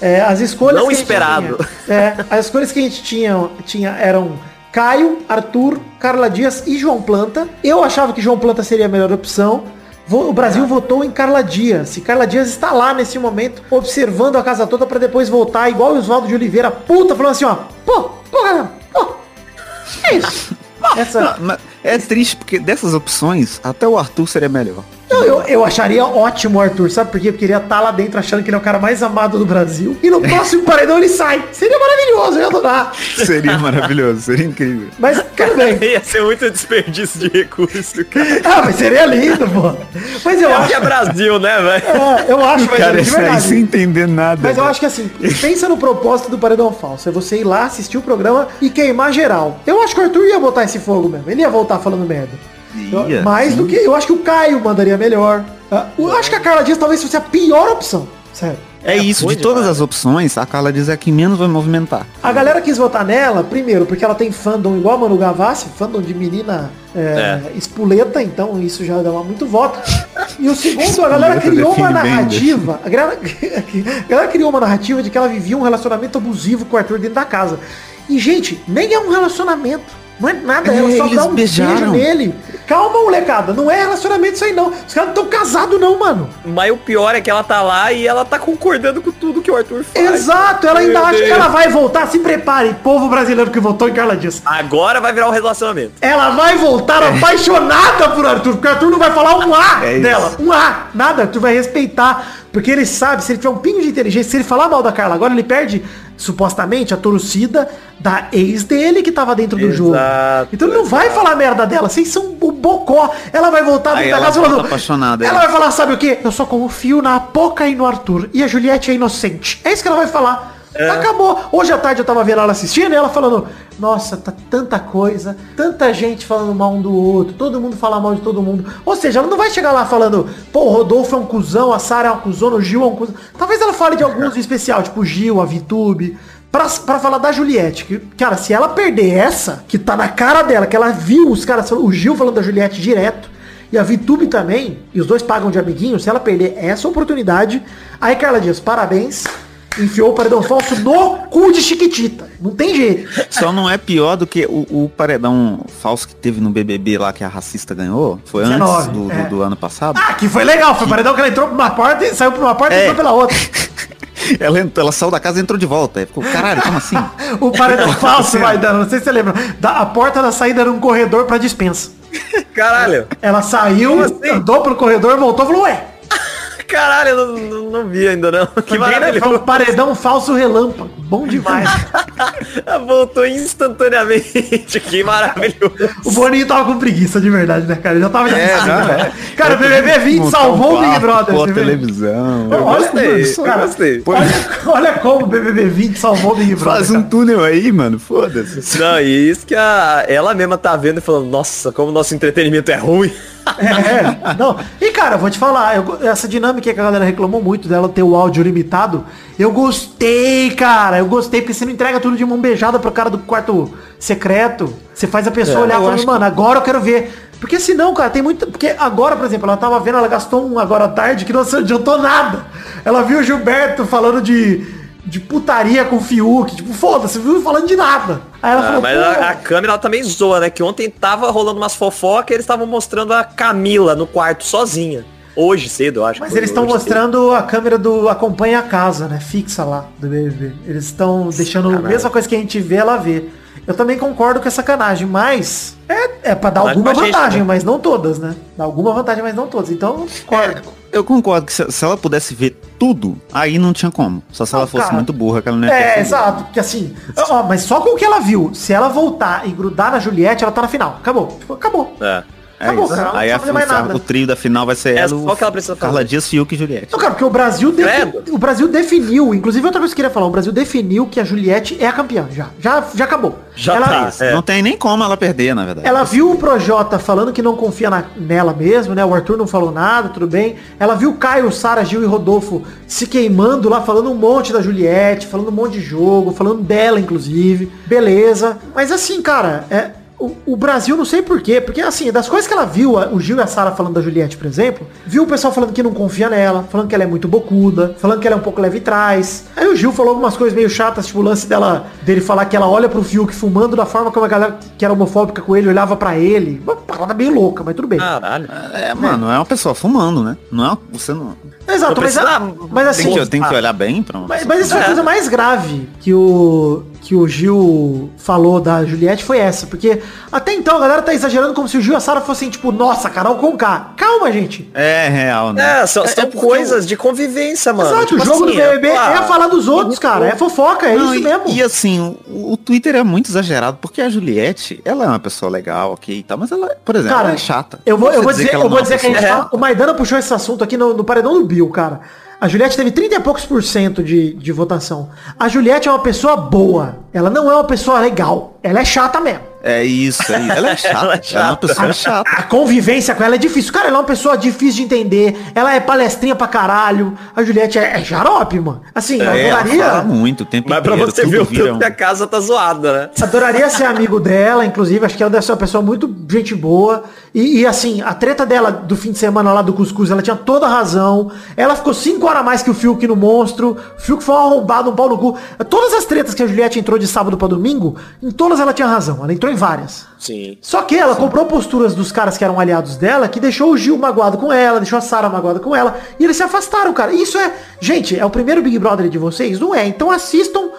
É, as escolhas Não que a gente esperado. tinha- é, as escolhas que a gente tinha, tinha eram Caio, Arthur, Carla Dias e João Planta. Eu achava que João Planta seria a melhor opção. O Brasil votou em Carla Dias. E Carla Dias está lá nesse momento, observando a casa toda para depois voltar, igual o Oswaldo de Oliveira, puta, falando assim, ó, pô, pô, galera, pô, é isso. Essa, Mas é triste porque dessas opções, até o Arthur seria melhor. Não, eu, eu acharia ótimo o Arthur, sabe por quê? Porque ele ia estar lá dentro achando que ele é o cara mais amado do Brasil. E no próximo paredão ele sai. Seria maravilhoso, eu ia adorar. Seria maravilhoso, seria incrível. Mas tudo bem. Ia ser muito desperdício de recurso, cara. Ah, mas seria lindo, pô. Mas eu É acho. que é Brasil, né, velho? É, eu acho, mas Cara, de isso aí verdade. sem entender nada. Mas eu acho que assim, pensa no propósito do Paredão Falso. É você ir lá, assistir o programa e queimar geral. Eu acho que o Arthur ia botar esse fogo mesmo. Ele ia voltar falando merda. Ia, mais do sim. que. Eu acho que o Caio mandaria melhor. Ah, Eu acho que a Carla Dias talvez fosse a pior opção. Sério. É isso, foi de todas demais. as opções, a Carla diz é a que menos vai movimentar. A galera quis votar nela, primeiro, porque ela tem fandom igual a Manu Gavassi, fandom de menina é, espuleta, então isso já dá muito voto. E o segundo, a galera criou uma narrativa. A galera, a galera criou uma narrativa de que ela vivia um relacionamento abusivo com o Arthur dentro da casa. E, gente, nem é um relacionamento. Não é nada, É, ela só eles dá um beijo nele. Calma, molecada, não é relacionamento isso aí não. Os caras não estão casados não, mano. Mas o pior é que ela tá lá e ela tá concordando com tudo que o Arthur faz. Exato, ela ainda Meu acha que Deus. ela vai voltar. Se prepare, povo brasileiro que votou em Carla Dias. Agora vai virar um relacionamento. Ela vai voltar apaixonada por Arthur, porque o Arthur não vai falar um A É isso. dela. Um A. Nada, Arthur vai respeitar. Porque ele sabe, se ele tiver um pingo de inteligência, se ele falar mal da Carla agora, ele perde, supostamente, a torcida da ex dele que tava dentro do Exato, jogo. Então ele não vai falar merda dela. Vocês são o bocó. Ela vai voltar dentro da casa falando. apaixonada, Ela é. vai falar, sabe o quê? Eu só confio na Poca e no Arthur. E a Juliette é inocente. É isso que ela vai falar. Acabou. Hoje à tarde eu tava vendo ela assistindo e ela falando, nossa, tá tanta coisa, tanta gente falando mal um do outro, todo mundo fala mal de todo mundo. Ou seja, ela não vai chegar lá falando, pô, o Rodolfo é um cuzão, a Sara é uma cuzona, o Gil é um cuzão. Talvez ela fale de alguns em especial, tipo o Gil, a Vitube. Pra, pra falar da Juliette, que, cara, se ela perder essa, que tá na cara dela, que ela viu os caras, o Gil falando da Juliette direto, e a Vitube também, e os dois pagam de amiguinho, se ela perder essa oportunidade, aí Carla Dias, parabéns, enfiou o paredão falso no cu de Chiquitita. Não tem jeito. Só não é pior do que o, o paredão falso que teve no BBB lá que a racista ganhou. Foi antes 19, do, do- é. do ano passado. Ah, que foi legal, foi o paredão que ela entrou por uma porta e saiu por uma porta e É. entrou pela outra. Ela, entrou- ela saiu da casa e entrou de volta. Ficou, caralho, como assim? O paredão falso, Maidana, não sei se você lembra. Da, a porta da saída era um corredor pra dispensa. Caralho. Ela saiu, assim? andou pelo corredor, voltou e falou, ué, Caralho, eu não, não, vi ainda não. Que né? Foi um paredão falso relâmpago. Bom demais. Voltou instantaneamente. Que maravilhoso. o Boninho tava com preguiça de verdade, né, cara? Ele já tava já É, cansado, não, cara. é. Cara, o BBB 20 Montar salvou um o Big Brother. vê? televisão. Olha, gostei, eu gostei. Olha, olha como o BBB 20 salvou o Big Brother. Faz um túnel aí, mano. Foda-se. Não, e isso que a, ela mesma tá vendo e falando, nossa, como nosso entretenimento é ruim. É, não. E cara, vou te falar, eu essa dinâmica que a galera reclamou muito dela ter o áudio limitado, eu gostei, cara. Eu gostei, porque você não entrega tudo de mão beijada pro cara do quarto secreto. Você faz a pessoa É, olhar e falar, mano, agora eu quero ver. Porque senão, cara, tem muito. Porque agora, por exemplo, ela tava vendo, ela gastou um agora à tarde que não adiantou nada. Ela viu o Gilberto falando de. De putaria com o Fiuk, tipo, foda-se, viu falando de nada. Aí ela Ah, falou, mas "Pô, a, a câmera ela também zoa, né? Que ontem tava rolando umas fofocas e eles estavam mostrando a Camila no quarto sozinha. Hoje cedo, eu acho. Mas eles estão mostrando a câmera do Acompanha a Casa, né? Fixa lá do BBB. Eles estão deixando a mesma coisa que a gente vê, ela vê. Eu também concordo com essa sacanagem, mas é, é pra dar Mas alguma a gente, vantagem, né? mas não todas, né? Dá alguma vantagem, mas não todas. Então, concordo. Eu concordo que se, se ela pudesse ver tudo, aí não tinha como. Só se ela fosse cara. muito burra, que ela não ia É, exato. Porque assim, ó, mas só com o que ela viu, se ela voltar e grudar na Juliette, ela tá na final. Acabou. Tipo, acabou. É. É Acabou, isso. cara, Aí a, mais o- nada. o trio da final vai ser É ela, só o que ela precisa Carla. Dias, Fiuk e Juliette. Não, cara, porque o Brasil, o Brasil definiu, inclusive outra coisa que eu queria falar, o Brasil definiu que a Juliette é a campeã, já. Já, já acabou. Já ela, tá. É. Não tem nem como ela perder, na verdade. Ela viu o Projota falando que não confia na- nela mesmo, né? O Arthur não falou nada, tudo bem. Ela viu o Caio, Sara, Gil e Rodolfo se queimando lá, falando um monte da Juliette, falando um monte de jogo, falando dela, inclusive. Beleza. Mas assim, cara, é. O, o Brasil, não sei porquê, porque assim, das coisas que ela viu, o Gil e a Sara falando da Juliette, por exemplo, viu o pessoal falando que não confia nela, falando que ela é muito bocuda, falando que ela é um pouco leve trás. Aí o Gil falou algumas coisas meio chatas, tipo o lance dela, dele falar que ela olha pro Fiuk fumando da forma como a galera que era homofóbica com ele olhava pra ele. Uma parada meio louca, mas tudo bem. Caralho. É, mano, é uma pessoa fumando, né? Não é, você não... Exato, mas, precisa- mas assim, Tem que, tem que Ah. olhar bem pra uma Mas, mas isso é a É. coisa mais grave que o, que o Gil falou da Juliette foi essa. Porque até então a galera tá exagerando como se o Gil e a Sara fossem tipo, nossa, Carol com K. Calma, gente. É real, né? É, são, são porque coisas de convivência, mano. Exato, Tipo o jogo assim, do BBB é, ah, falar dos outros, cara. É fofoca, é Não, isso e, mesmo. E assim, o, o Twitter é muito exagerado, porque a Juliette, ela é uma pessoa legal, ok e tal, mas ela, por exemplo, Cara, ela é chata. Eu vou, eu vou dizer, ela eu vou é dizer que a gente fala, o Maidana puxou esse assunto aqui no, no paredão do Bill, cara. A Juliette teve 30 e poucos por cento de, de votação. A Juliette é uma pessoa boa. Ela não é uma pessoa legal. Ela é chata mesmo. É isso, é isso. Ela é chata. Ela ela, é é uma chata. pessoa chata. A convivência com ela é difícil. Cara, ela é uma pessoa difícil de entender. Ela é palestrinha pra caralho. A Juliette é, é xarope, mano. Assim, eu É, ela adoraria. fala muito o tempo Mas pra inteiro. você tudo ver o tanto um- que a casa tá zoada, né? Adoraria ser amigo dela, inclusive, acho que ela deve ser uma pessoa muito gente boa. E, e, assim, a treta dela do fim de semana lá do Cuscuz, ela tinha toda a razão. Ela ficou cinco horas a mais que o Fiuk no monstro. O Fiuk foi um arrombado, um pau no cu. Todas as tretas que a Juliette entrou de sábado pra domingo, em todas ela tinha razão. Ela entrou em várias. Sim. Só que ela comprou posturas dos caras que eram aliados dela, que deixou o Gil magoado com ela, deixou a Sara magoada com ela, e eles se afastaram, cara. Isso é, gente, é o primeiro Big Brother de vocês? Não é. Então assistam.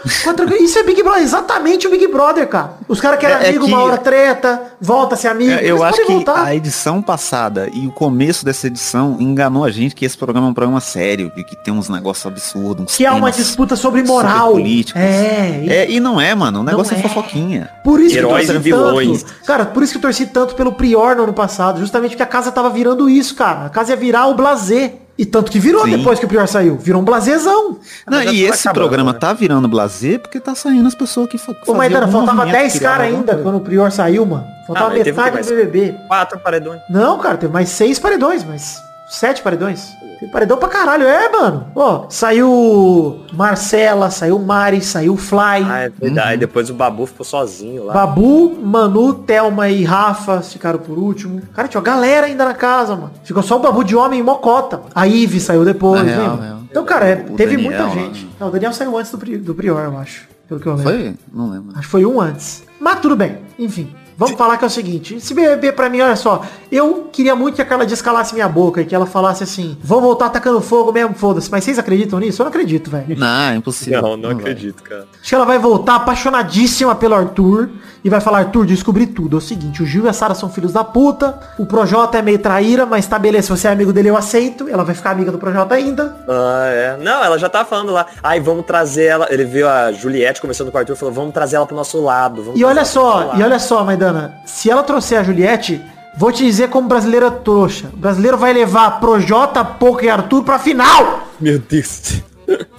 Isso é Big Brother, exatamente o Big Brother, cara. Os caras que eram É- é amigo, que- uma hora treta, volta a ser amigo. É, Eu acho que voltar. a edição passada e o começo dessa edição enganou a gente que esse programa é um programa sério, que tem uns negócios absurdos. uns Que é uma disputa sobre moral. políticos. É, É, e não é, mano. O negócio é é. fofoquinha. Por isso Heróis que e vilões. tanto. Cara, por isso que eu torci tanto pelo Prior no ano passado. Justamente porque a casa tava virando isso, cara. A casa ia virar o blazer. E tanto que virou Sim. depois que o Prior saiu. Virou um blasezão. Não, mas e tá esse acabando, programa né? tá virando blazer porque tá saindo as pessoas que Ô, Maidana, algum faltava movimento, 10 criavam caras ainda quando o Prior saiu, mano. Faltava Ah, mas metade do BBB. Quatro paredões. Não, cara, teve mais seis paredões, mas sete paredões. Tem paredão pra caralho, é, mano. Ó, saiu Marcela, saiu Mari, saiu Fly, Ah, é verdade. Aí depois o Babu ficou sozinho lá. Babu, Manu, Thelma e Rafa ficaram por último. Cara, tinha uma galera ainda na casa, mano. Ficou só o Babu de homem e Mocota. mano. A Ive saiu depois, real, real. Então, cara, é, teve Daniel, muita né? gente. Não, o Daniel saiu antes do, do Prior, eu acho. Pelo que eu lembro. Foi? Não lembro. Acho que foi um antes. Mas tudo bem. Enfim. Vamos falar que é o seguinte, esse BBB pra mim, olha só, eu queria muito que a Carla Dias calasse minha boca e que ela falasse assim, vou voltar atacando fogo mesmo, foda-se. Mas vocês acreditam nisso? Eu não acredito, velho. Não, é impossível. Não, não vai. acredito, cara. Acho que ela vai voltar apaixonadíssima pelo Arthur e vai falar, Arthur, descobri tudo. É o seguinte, o Gil e a Sara são filhos da puta, o Projota é meio traíra, mas tá beleza, se você é amigo dele eu aceito. Ela vai ficar amiga do Projota ainda. Ah, é. Não, ela já tava falando lá. Ai, vamos trazer ela. Ele viu a Juliette conversando com o Arthur e falou, vamos trazer ela pro nosso lado. E olha só, e lado." olha só, Maidana, se ela trouxer a Juliette, vou te dizer como brasileira trouxa. O brasileiro vai levar Projota, Poca e Arthur pra final. Meu Deus.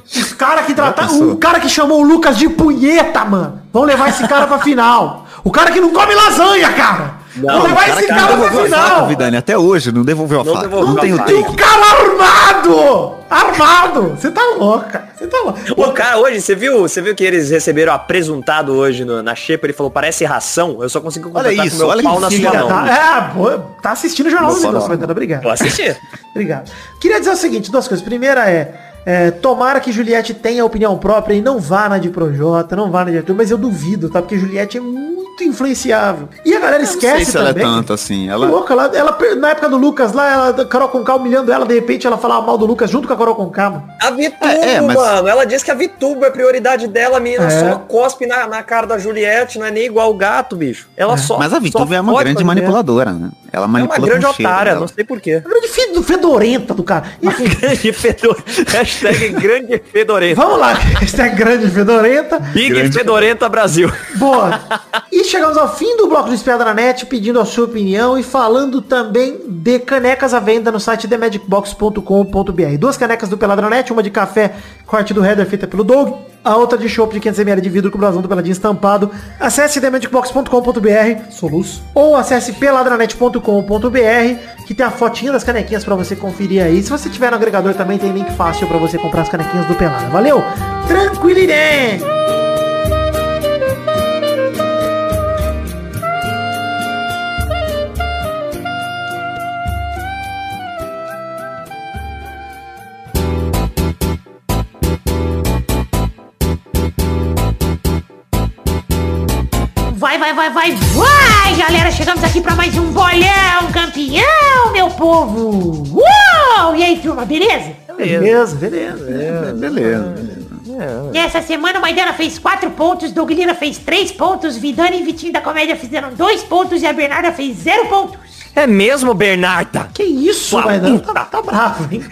Os caras que trataram. pensou? O cara que chamou o Lucas de punheta, mano. Vão levar esse cara pra final. O cara que não come lasanha, cara. Não, Vão o levar cara esse não cara pra a faca, final. Vidani, até hoje, não devolveu a Não faca. devolveu Não tem o take. o cara armado! Armado! Você tá louca. Você tá louca. O cara hoje, você viu, você viu que eles receberam apresuntado hoje no- na xepa, ele falou, parece ração, eu só consigo Olha completar isso, com meu olha pau na sua mão. Tá, é, tá assistindo o Jornal. Maidana. Obrigado. Vou assistir. Obrigado. Queria dizer o seguinte, duas coisas. Primeira é, é, tomara que Juliette tenha opinião própria e não vá na de Projota, não vá na de Arthur, mas eu duvido, tá? Porque Juliette é muito influenciável. E a galera Eu não esquece sei se ela é também. tanto assim. Ela... Louca, ela, ela, na época do Lucas lá, ela, a Carol Conká humilhando ela, de repente ela falava mal do Lucas junto com a Carol Conká, mano. A Vitubo, É, é, mas- mano. Ela disse que a Vitubo é prioridade dela, a menina É. só cospe na, na cara da Juliette, não é nem igual o gato, bicho. Ela só. mas a só Vitube é uma grande manipuladora, né? Ela É manipula uma grande otária, dela. não sei porquê. A grande fedorenta do cara. Enfim, Grande fedor... Hashtag grande fedorenta. vamos lá. É grande fedorenta. Big Grande- fedorenta Brasil. Boa. E chegamos ao fim do bloco do Espiada na Net, pedindo a sua opinião e falando também de canecas à venda no site themagicbox.com.br. Duas canecas do Peladranet, uma de café, corte do header feita pelo Doug, a outra de chopp de 500ml de vidro com o brasão do Peladinho estampado. Acesse themagicbox.com.br, soluço, ou acesse peladranet.com.br, que tem a fotinha das canequinhas pra você conferir aí. Se você tiver no agregador também tem link fácil pra você comprar as canequinhas do Pelada. Valeu? Tranquilidade! Vai, vai, vai, galera! Chegamos aqui pra mais um bolão campeão, meu povo! Uau! E aí, turma, beleza? Beleza, beleza. É, beleza, beleza. Nessa semana, o Maidana fez 4 pontos, Douglina fez 3 pontos, Vidani e Vitinho da Comédia fizeram 2 pontos e a Bernarda fez 0 pontos. É mesmo, Bernarda? Que isso, Sua Maidana? Tá, tá bravo, hein?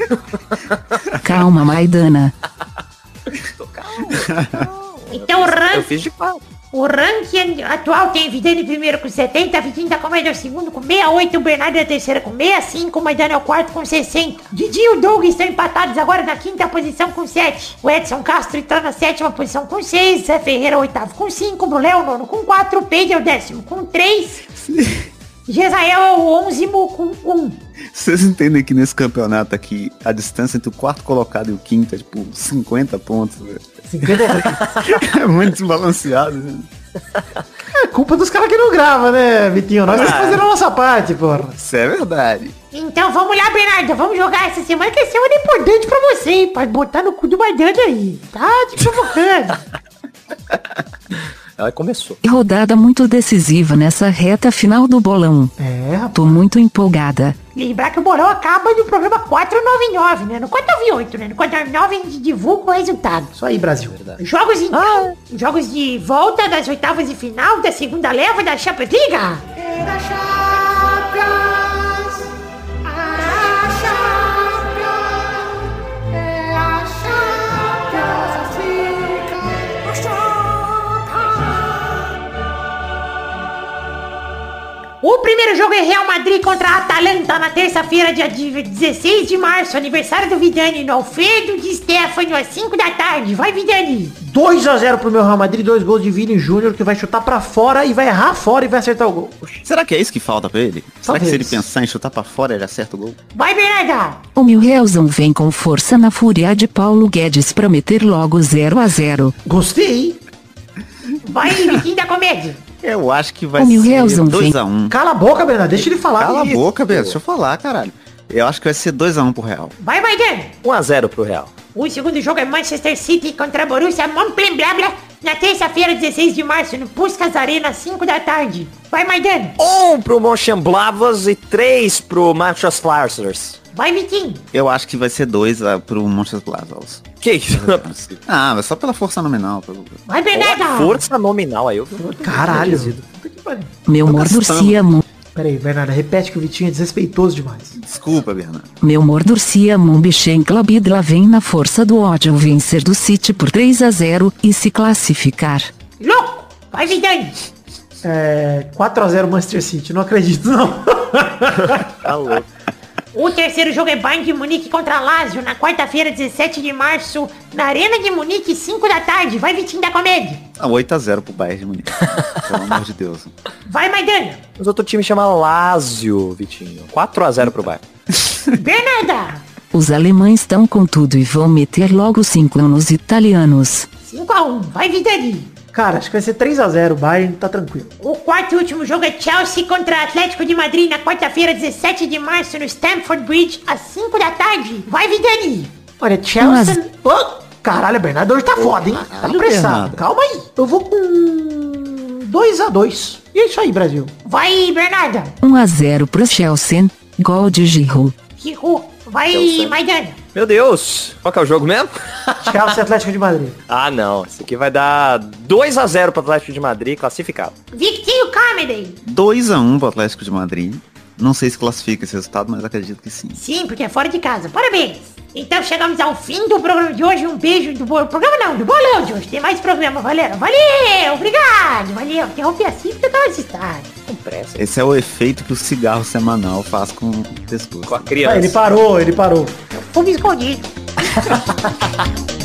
Calma, Maidana. Então o Eu ranking, fiz de quatro. o ranking atual tem Vidani primeiro com 70, Vitinho da Comédia é o segundo com 68, o Bernardo é a terceira com 65, o Maidana é o quarto com 60. Didi e o Doug estão empatados agora na quinta posição com 7. O Edson Castro está na sétima posição com 6, Zé Ferreira oitavo com 5, Brulé o nono com 4, o Peide é o décimo com 3, Jezael é o onzimo com 1. Vocês entendem que nesse campeonato aqui, a distância entre o quarto colocado e o quinto é tipo 50 pontos, velho. 50 É muito desbalanceado, né? É culpa dos caras que não gravam, né, Vitinho? Nós estamos fazendo a nossa parte, porra. Isso é verdade. Então vamos lá, Bernardo, vamos jogar essa semana que é semana importante pra você, hein? Pode botar no cu do Maidana aí. Tá te provocando. Ela começou. Rodada muito decisiva nessa reta final do bolão. É, rapaz. Tô muito empolgada. Lembrar que o bolão acaba no programa 499, né? No 498, né? No 499 a gente divulga o resultado. Isso aí, Brasil. Jogos então, jogos de volta das oitavas de final da segunda leva da Champions League. É da Champions, primeiro jogo é Real Madrid contra a Atalanta na terça-feira, dia 16 de março, aniversário do Vidani, no Alfredo de Stefano, às 5 da tarde. Vai, Vidani! 2x0 pro meu Real Madrid, dois gols de Vini Júnior, que vai chutar pra fora e vai errar fora e vai acertar o gol. Será que é isso que falta pra ele? Será que se ele Talvez. pensar em chutar pra fora, ele acerta o gol? Vai, Bernarda! O Mil Realzão vem com força na fúria de Paulo Guedes pra meter logo 0 a 0 Gostei. Vai, Vitinho da Comédia! Eu acho que vai ser Realzão, 2x1. Cala a boca, Bernardo. Deixa ele falar. Cala a boca, Beto. Deixa eu falar, caralho. Eu acho que vai ser 2x1 pro Real. Vai, Maidana! 1x0 pro Real. O segundo jogo é Manchester City contra Borussia Mönchengladbach na terça-feira, 16 de março, no Puskas Arena, às 5 da tarde. Vai, Maidana! 1 pro Mönchengladbach e 3 pro Manchester Blazers. Vai, Vitinho! Eu acho que vai ser 2 uh, pro Monsters Blazers. Que isso? Não é possível. Ah, mas só pela força nominal. Pelo... Vai, Bernarda! Força nominal aí. Eu... Caralho. Meu Tô mordurcia, mon- Pera aí, Bernardo, repete que o Vitinho é desrespeitoso demais. Desculpa, Bernardo. meu mordurcia Mombichen Clubidla vem na força do ódio vencer do City por 3 a 0 e se classificar. Louco! Vai, Vidani! É, 4x0 Manchester City, não acredito não. Tá louco. O terceiro jogo é Bayern de Munique contra Lazio, na quarta-feira, 17 de março, na Arena de Munique, 5 da tarde. Vai, Vitinho da Comédia! Ah, 8x0 pro Bayern de Munique. Pelo amor de Deus. Vai, Maidana! Mas outro time chama Lazio, Vitinho. 4x0 pro Bayern. Bernarda! Os alemães estão com tudo e vão meter logo 5 nos italianos. 5x1. Vai, Vidani! Cara, acho que vai ser 3x0 o Bayern, tá tranquilo. O quarto e último jogo é Chelsea contra Atlético de Madrid na quarta-feira, 17 de março, no Stamford Bridge, às 5 da tarde. Vai, Vidani! Olha, Chelsea... Ô, caralho, Bernardo hoje tá foda, hein? Tá apressado. Bernardo. Calma aí. Eu vou com 2x2. E é isso aí, Brasil. Vai, Bernarda! 1 a 0 pro Chelsea. Gol de Giroud. Rico! Vai, Chelsea. Maidana! Meu Deus. Qual que é o jogo mesmo? Chelsea Atlético de Madrid. ah, não. Esse aqui vai dar 2x0 pro Atlético de Madrid, classificado. Victinho Comedy! 2x1 pro Atlético de Madrid. Não sei se classifica esse resultado, mas acredito que sim. Sim, porque é fora de casa. Parabéns! Então chegamos ao fim do programa de hoje. Um beijo do bo- programa não, do bolão de hoje. Tem mais programa, galera. Valeu! Obrigado! Valeu! Interrompi assim porque eu tava assustado. Com pressa. Esse é o efeito que o cigarro semanal faz com o pescoço. Com a Ah, criança. ele parou, ele parou. Fumo escondido.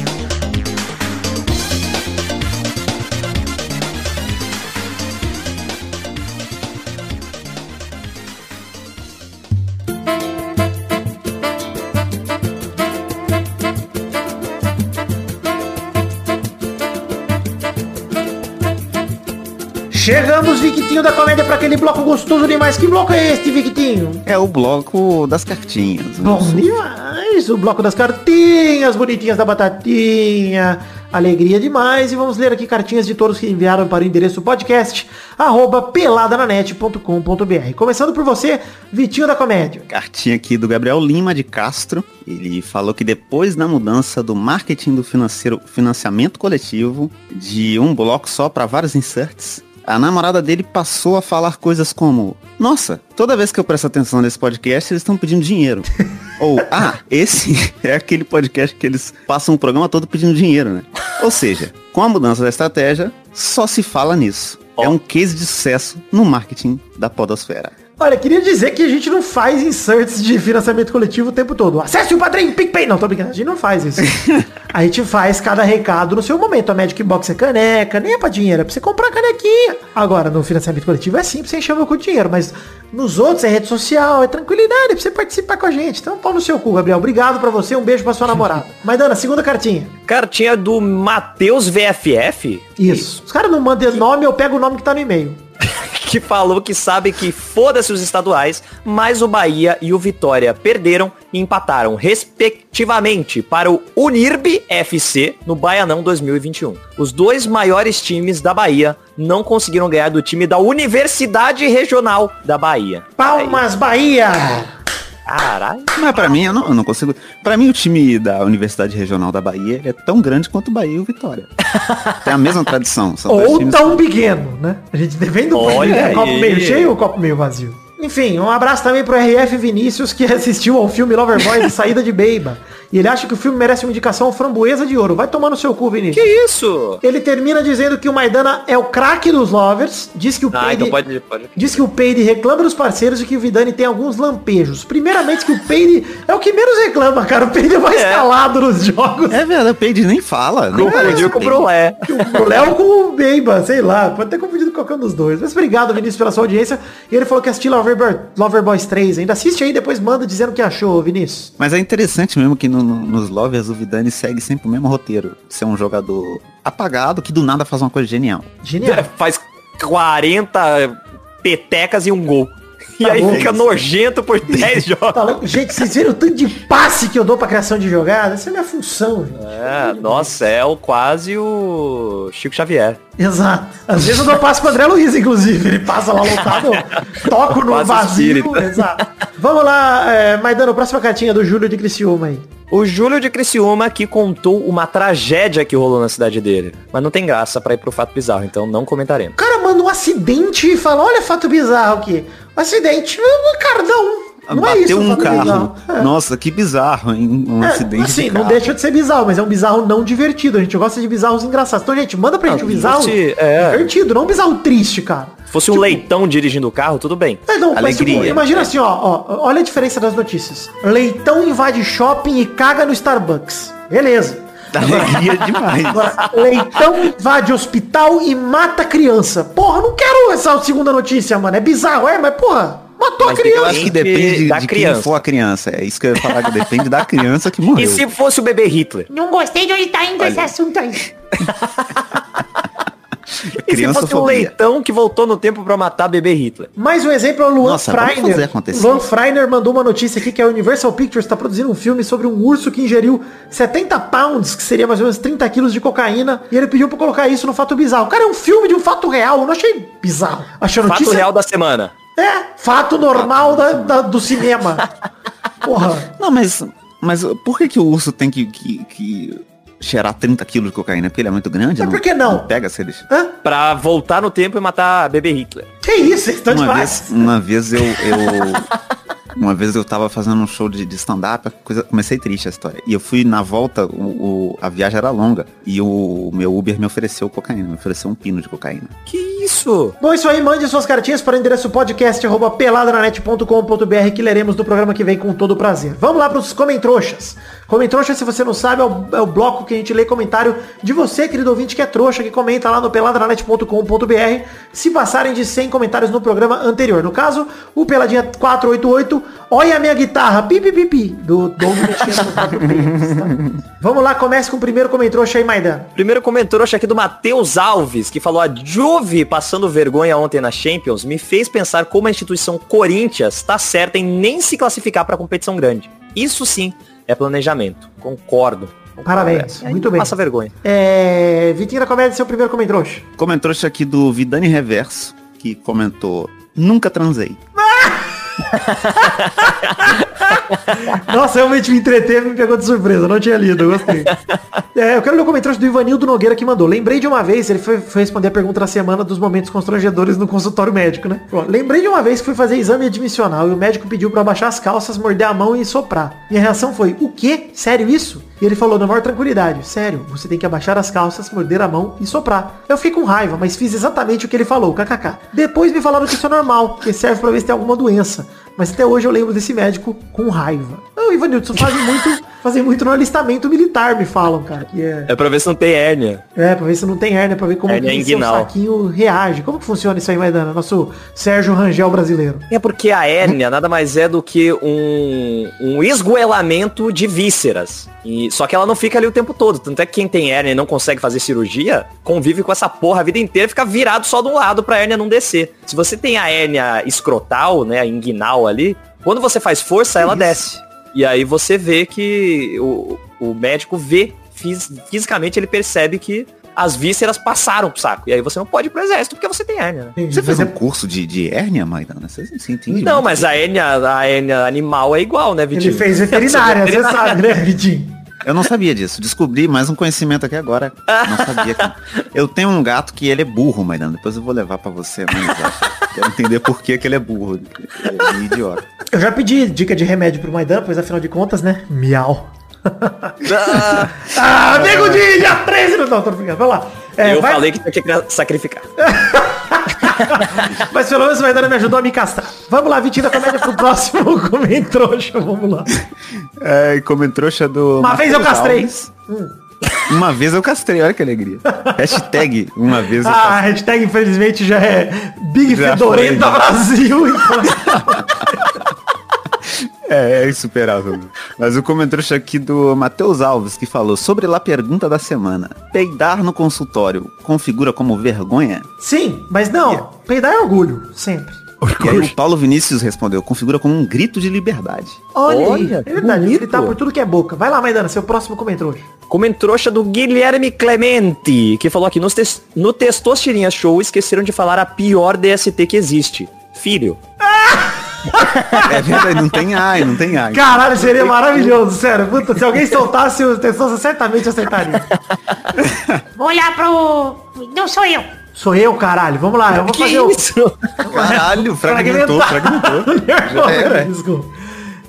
Chegamos, Victinho da comédia, pra aquele bloco gostoso demais. Que bloco é este, Victinho? É o bloco das cartinhas. Bom demais, o bloco das cartinhas, bonitinhas da batatinha, alegria demais. E vamos ler aqui cartinhas de todos que enviaram para o endereço podcast, arroba peladananet.com.br. Começando por você, Vitinho da Comédia. Cartinha aqui do Gabriel Lima de Castro. Ele falou que depois da mudança do marketing do financeiro, financiamento coletivo de um bloco só para vários inserts, a namorada dele passou a falar coisas como: Nossa, toda vez que eu presto atenção nesse podcast, eles estão pedindo dinheiro. Ou, ah, esse é aquele podcast que eles passam o programa todo pedindo dinheiro, né? Ou seja, com a mudança da estratégia, só se fala nisso. É um case de sucesso no marketing da podosfera. Olha, queria dizer que a gente não faz inserts de financiamento coletivo o tempo todo. Acesse o Padrim, PicPay. Não, tô brincando, a gente não faz isso. a gente faz cada recado no seu momento. A Magic Box é caneca, nem é pra dinheiro, é pra você comprar canequinha. Agora, no financiamento coletivo é sim pra você encher o meu cu de dinheiro, mas nos outros é rede social, é tranquilidade, é pra você participar com a gente. Então, pau no seu cu, Gabriel. Obrigado pra você, um beijo pra sua namorada. Mas, Dana, segunda cartinha. Cartinha do Matheus VFF. Isso. Os caras não mandam nome, eu pego o nome que tá no e-mail. que falou que sabe que foda-se os estaduais, mas o Bahia e o Vitória perderam e empataram, respectivamente, para o Unirb FC no Baianão 2021. Os dois maiores times da Bahia não conseguiram ganhar do time da Universidade Regional da Bahia. Palmas, Bahia! Caralho. Mas pra mim, eu não, eu não consigo. Pra mim, o time da Universidade Regional da Bahia é tão grande quanto o Bahia e o Vitória. Tem a mesma tradição. Ou tão pequeno, né? A gente depende do Olha é, copo meio cheio ou copo meio vazio. Enfim, um abraço também pro RF Vinícius que assistiu ao filme Loverboy de Saída de Beiba. E ele acha que o filme merece uma indicação framboesa de ouro. Vai tomar no seu cu, Vinícius. Que isso? Ele termina dizendo que o Maidana é o craque dos lovers. Diz que o Ah, Peide... então pode, pode. Diz que o Peide reclama dos parceiros e que o Vidani tem alguns lampejos. Primeiramente que o Peide é o que menos reclama, cara. O Peide é mais É. calado nos jogos. É verdade, o Paige nem fala. Confundiu o com o. Brulé. O Léo com o Beiba, sei lá. Pode ter confundido com qualquer um dos dois. Mas obrigado, Vinícius, pela sua audiência. E ele falou que assistiu Loverboy, Loverboys 3 ainda. Assiste aí, depois manda dizendo o que achou, Vinícius. Mas é interessante mesmo que no- no- nos Lovers o Vidani segue sempre o mesmo roteiro. Ser um jogador apagado que do nada faz uma coisa genial. Genial. Faz 40 petecas e um gol. E Tá aí bom. fica nojento por 10 jogos. Tá? Gente, vocês viram o tanto de passe que eu dou pra criação de jogada? Essa é a minha função, gente. É, nossa, é o quase o Chico Xavier. Exato. Às vezes eu dou passe pro André Luiz, inclusive. Ele passa lá lotado, toco no Quase vazio. Exato. Vamos lá, é, Maidano, próxima cartinha do Júlio de Criciúma aí. O Júlio de Criciúma que contou uma tragédia que rolou na cidade dele. Mas não tem graça pra ir pro fato bizarro, então não comentaremos. O cara manda um acidente e fala, olha fato bizarro aqui. Acidente, um cardão. Não é Bateu isso, um carro. É. Nossa, que bizarro, hein? Um É, acidente assim, de não deixa de ser bizarro, mas é um bizarro não divertido. A gente gosta de bizarros engraçados. Então, gente, manda pra gente um bizarro é. divertido, não um bizarro triste, cara. Se fosse um leitão dirigindo o carro, tudo bem. É, não, mas, tipo, Alegria. imagina assim, ó, ó, olha a diferença das notícias. Leitão invade shopping e caga no Starbucks. Beleza. Alegria demais. Agora, leitão invade hospital e mata criança. Porra, não quero essa segunda notícia, mano. É bizarro, é, mas porra, matou Mas a que Eu criança. acho que depende Da de criança. quem for a criança. É isso que eu ia falar, que depende da criança que morreu. E se fosse o bebê Hitler? Não gostei de onde tá indo esse assunto aí. E se fosse um leitão que voltou no tempo pra matar bebê Hitler? Mais um exemplo é o Luan Nossa, Freiner. acontecer. Luan Freiner mandou uma notícia aqui que a Universal Pictures está produzindo um filme sobre um urso que ingeriu 70 pounds, que seria mais ou menos 30 quilos de cocaína, e ele pediu pra colocar isso no fato bizarro. Cara, é um filme de um fato real, eu não achei bizarro. Achei a Fato notícia... real da semana. É, fato normal da, da- do cinema. Porra. Não, mas, mas por que, que o urso tem que, que, que cheirar 30 quilos de cocaína? Porque ele é muito grande? Mas por que não? pega se eles... Hã? Pra voltar no tempo e matar bebê Hitler. Que isso, vocês estão Uma demais. vez, uma vez eu, eu uma vez eu tava fazendo um show de, de stand-up, comecei triste a história. E eu fui na volta, o, o- a viagem era longa e o, meu Uber me ofereceu cocaína, me ofereceu um pino de cocaína. Que isso? Bom, isso aí, mande suas cartinhas para o endereço podcast arroba peladranet.com.br que leremos no programa que vem com todo prazer. Vamos lá para os comentroxas. Comentroxa, se você não sabe, é o, é o bloco que a gente lê comentário de você, querido ouvinte, que é trouxa, que comenta lá no peladranet.com.br se passarem de 100 comentários no programa anterior. No caso, o Peladinha 488, olha a minha guitarra, pi, pi, pi, do Doug mexendo no tá? Vamos lá, comece com o primeiro comentroxa aí, Maidan. Primeiro comentário acho aqui do Matheus Alves, que falou a Juve passando vergonha ontem na Champions me fez pensar como a instituição Corinthians tá certa em nem se classificar pra competição grande. Isso sim é planejamento. Concordo. Parabéns, É, muito bem. Passa vergonha. É... Vitinho da Comédia, seu primeiro comentroxa. Comentou isso aqui do Vidani Reverso, que comentou, nunca transei. Nossa, realmente me entreteve me pegou de surpresa. Não tinha lido, eu gostei. É, eu quero ler o comentário do Ivanildo Nogueira que mandou. Lembrei de uma vez, ele foi, foi responder a pergunta da semana dos momentos constrangedores no consultório médico, né? Lembrei de uma vez que fui fazer exame admissional e o médico pediu pra abaixar as calças, morder a mão e soprar. Minha reação foi, o quê? Sério isso? E ele falou na maior tranquilidade, sério, você tem que abaixar as calças, morder a mão e soprar. Eu fiquei com raiva, mas fiz exatamente o que ele falou, kkk. Depois me falaram que isso é normal, que serve pra ver se tem alguma doença. Mas até hoje eu lembro desse médico com raiva. Não, Ivanildo, fazem muito, fazem muito no alistamento militar, me falam, cara. Que é, É pra ver se não tem hérnia. é, pra ver se não tem hérnia, pra ver como Hérnia que seu inguinal. saquinho reage. Como que funciona isso aí, Maidana? Nosso Sérgio Rangel brasileiro. É porque a hérnia nada mais é do que um, um esgoelamento de vísceras. E, só que ela não fica ali o tempo todo. Tanto é que quem tem hérnia e não consegue fazer cirurgia, convive com essa porra a vida inteira e fica virado só de um lado pra hérnia não descer. Se você tem a hérnia escrotal, né, a inguinal ali, quando você faz força, ela desce. E aí você vê que o, o médico vê fis- fisicamente, ele percebe que as vísceras passaram pro saco. E aí você não pode ir pro exército porque você tem hérnia, né? Você fez um curso de, de hérnia, Maidana? Você, você entende? Não, muito. mas a hérnia, a hérnia animal é igual, né, Vitinho? Ele fez veterinária, você sabe, né, Vitinho? Eu não sabia disso. Descobri mais um conhecimento aqui agora. Não sabia que... Eu tenho um gato que ele é burro, Maidana. Depois eu vou levar pra você. Quero entender por que, que ele é burro. Ele é idiota. Eu já pedi dica de remédio pro Maidana, pois afinal de contas, né? Miau. Ah, Ah, nego de dia 13 não, tô brincando, vai lá. É, eu vai- falei que tinha que sacrificar. Mas pelo menos o Maidana me ajudou a me castrar. Vamos lá, Vitinho da Comédia pro próximo Comentrouxa, vamos lá. É, como trouxa do. Uma vez eu castrei. Uma vez eu castrei, olha que alegria. Hashtag uma vez eu Ah, a castrei. hashtag infelizmente já é Big Já Fedorenta? Brasil. Então... É, é insuperável. Mas o comentrouxa aqui do Matheus Alves, que falou sobre lá a pergunta da semana. Peidar no consultório configura como vergonha? Sim, mas não, peidar é orgulho, sempre. E aí o Paulo Vinícius respondeu, configura como um grito de liberdade. Olha, Olha, aí, é verdade, bonito. ele tá por tudo que é boca. Vai lá, Maidana, seu próximo Comentrouxa. Comentrouxa do Guilherme Clemente, que falou aqui, no, tes no Testosterinha Show esqueceram de falar a pior DST que existe. Filho. É verdade, não tem ai, não tem ai. Caralho, seria maravilhoso, sério. Puta, se alguém soltasse os pessoas certamente acertariam. Vou olhar pro... Não sou eu. Sou eu, caralho. Vamos lá, eu vou Que fazer o... isso? Caralho, fragmentou, fragmentou. Já era. Desculpa.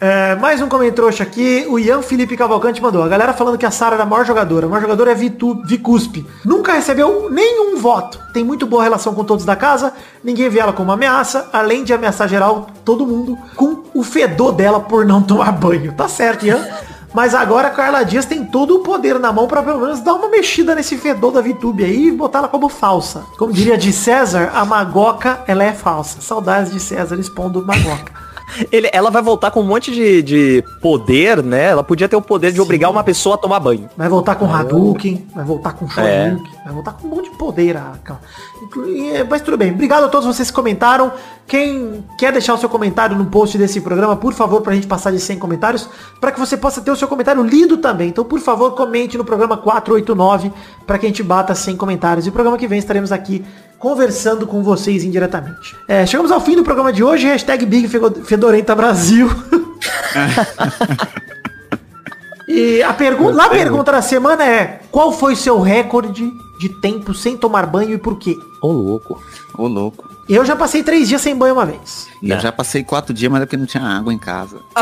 É, mais um comentrouxa aqui, o Ian Felipe Cavalcante mandou. A galera falando que a Sara era a maior jogadora. A maior jogadora é Vitu, Vicuspe. Nunca recebeu nenhum voto. Tem muito boa relação com todos da casa. Ninguém vê ela como ameaça. Além de ameaçar geral todo mundo com o fedor dela por não tomar banho. Tá certo, Ian? Mas agora a Carla Dias tem todo o poder na mão pra pelo menos dar uma mexida nesse fedor da VTube aí e botar ela como falsa. Como diria de César, a Magoca, ela é falsa. Saudades de César expondo Magoca. Ele, ela vai voltar com um monte de, de poder, né? Ela podia ter o poder de obrigar uma pessoa a tomar banho. Vai voltar com Hadouken, vai voltar com É. Shoryuken, vai voltar com um monte de poder. a Carla. Inclu- e, Mas tudo bem. Obrigado a todos vocês que comentaram. Quem quer deixar o seu comentário no post desse programa, por favor, pra gente passar de 100 comentários, para que você possa ter o seu comentário lido também. Então, por favor, comente no programa 489 para que a gente bata 100 comentários. E o programa que vem estaremos aqui conversando com vocês indiretamente. É, chegamos ao fim do programa de hoje. Hashtag Big Fedorenta Brasil. E a pergunta, a pergunta da semana é: qual foi seu recorde de tempo sem tomar banho e por quê? Ô, louco. Ô, louco. Eu já passei três dias sem banho uma vez. E eu já passei quatro dias, mas é porque não tinha água em casa.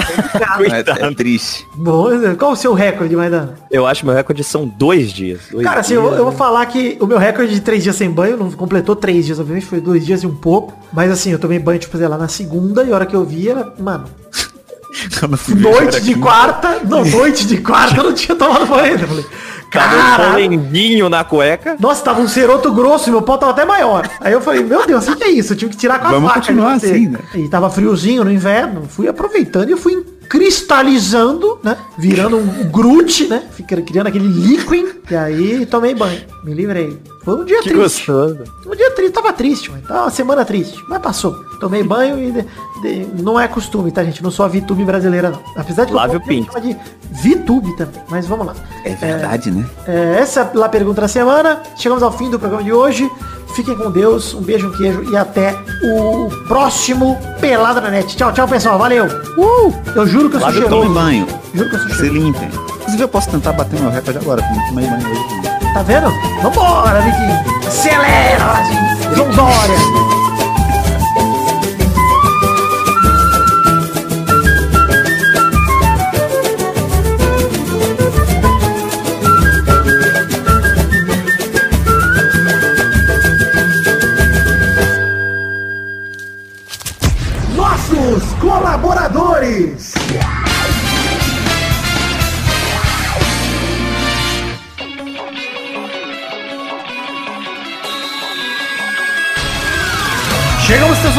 É, é triste. Bom, qual o seu recorde, Maidana? Eu acho que meu recorde são dois dias. Dois Cara, assim, dias. eu, eu vou falar que o meu recorde de três dias sem banho não completou três dias, obviamente, foi dois dias e um pouco. Mas assim, eu tomei banho, tipo, sei lá, na segunda e a hora que eu vi era, mano, noite de quinta. quarta, não, noite de quarta eu não tinha tomado banho ainda. Eu Tava um polenguinho na cueca. Nossa, tava um ceroto grosso e meu pau tava até maior. Aí eu falei, meu Deus, o que é isso? Eu tive que tirar com a Vamos faca. continuar de você. assim, né? E tava friozinho no inverno. Fui aproveitando e fui cristalizando, né? Virando um Groot, né? Fica criando aquele líquido. E aí tomei banho. Me livrei. Foi um dia Que triste. gostoso. Um dia triste, tava triste, mano. Tava uma semana triste. Mas passou. Tomei banho e de- de- não é costume, tá, gente? Não sou a VTube brasileira, não. Apesar de que Lave eu o de VTube também. Mas vamos lá. É verdade, né? É, essa é a pergunta da semana. Chegamos ao fim do programa de hoje. Fiquem com Deus, um beijo, um queijo e até o próximo Pelada na Net. Tchau, tchau, pessoal. Valeu. Uh! Eu juro que eu sou cheiroso. tome banho. Juro que eu sou Se cheiroso. limpem. Inclusive eu posso tentar bater meu recorde agora, porque não tomei banho hoje. Tá vendo? Vambora, Vicky. Acelera, gente. João Dória.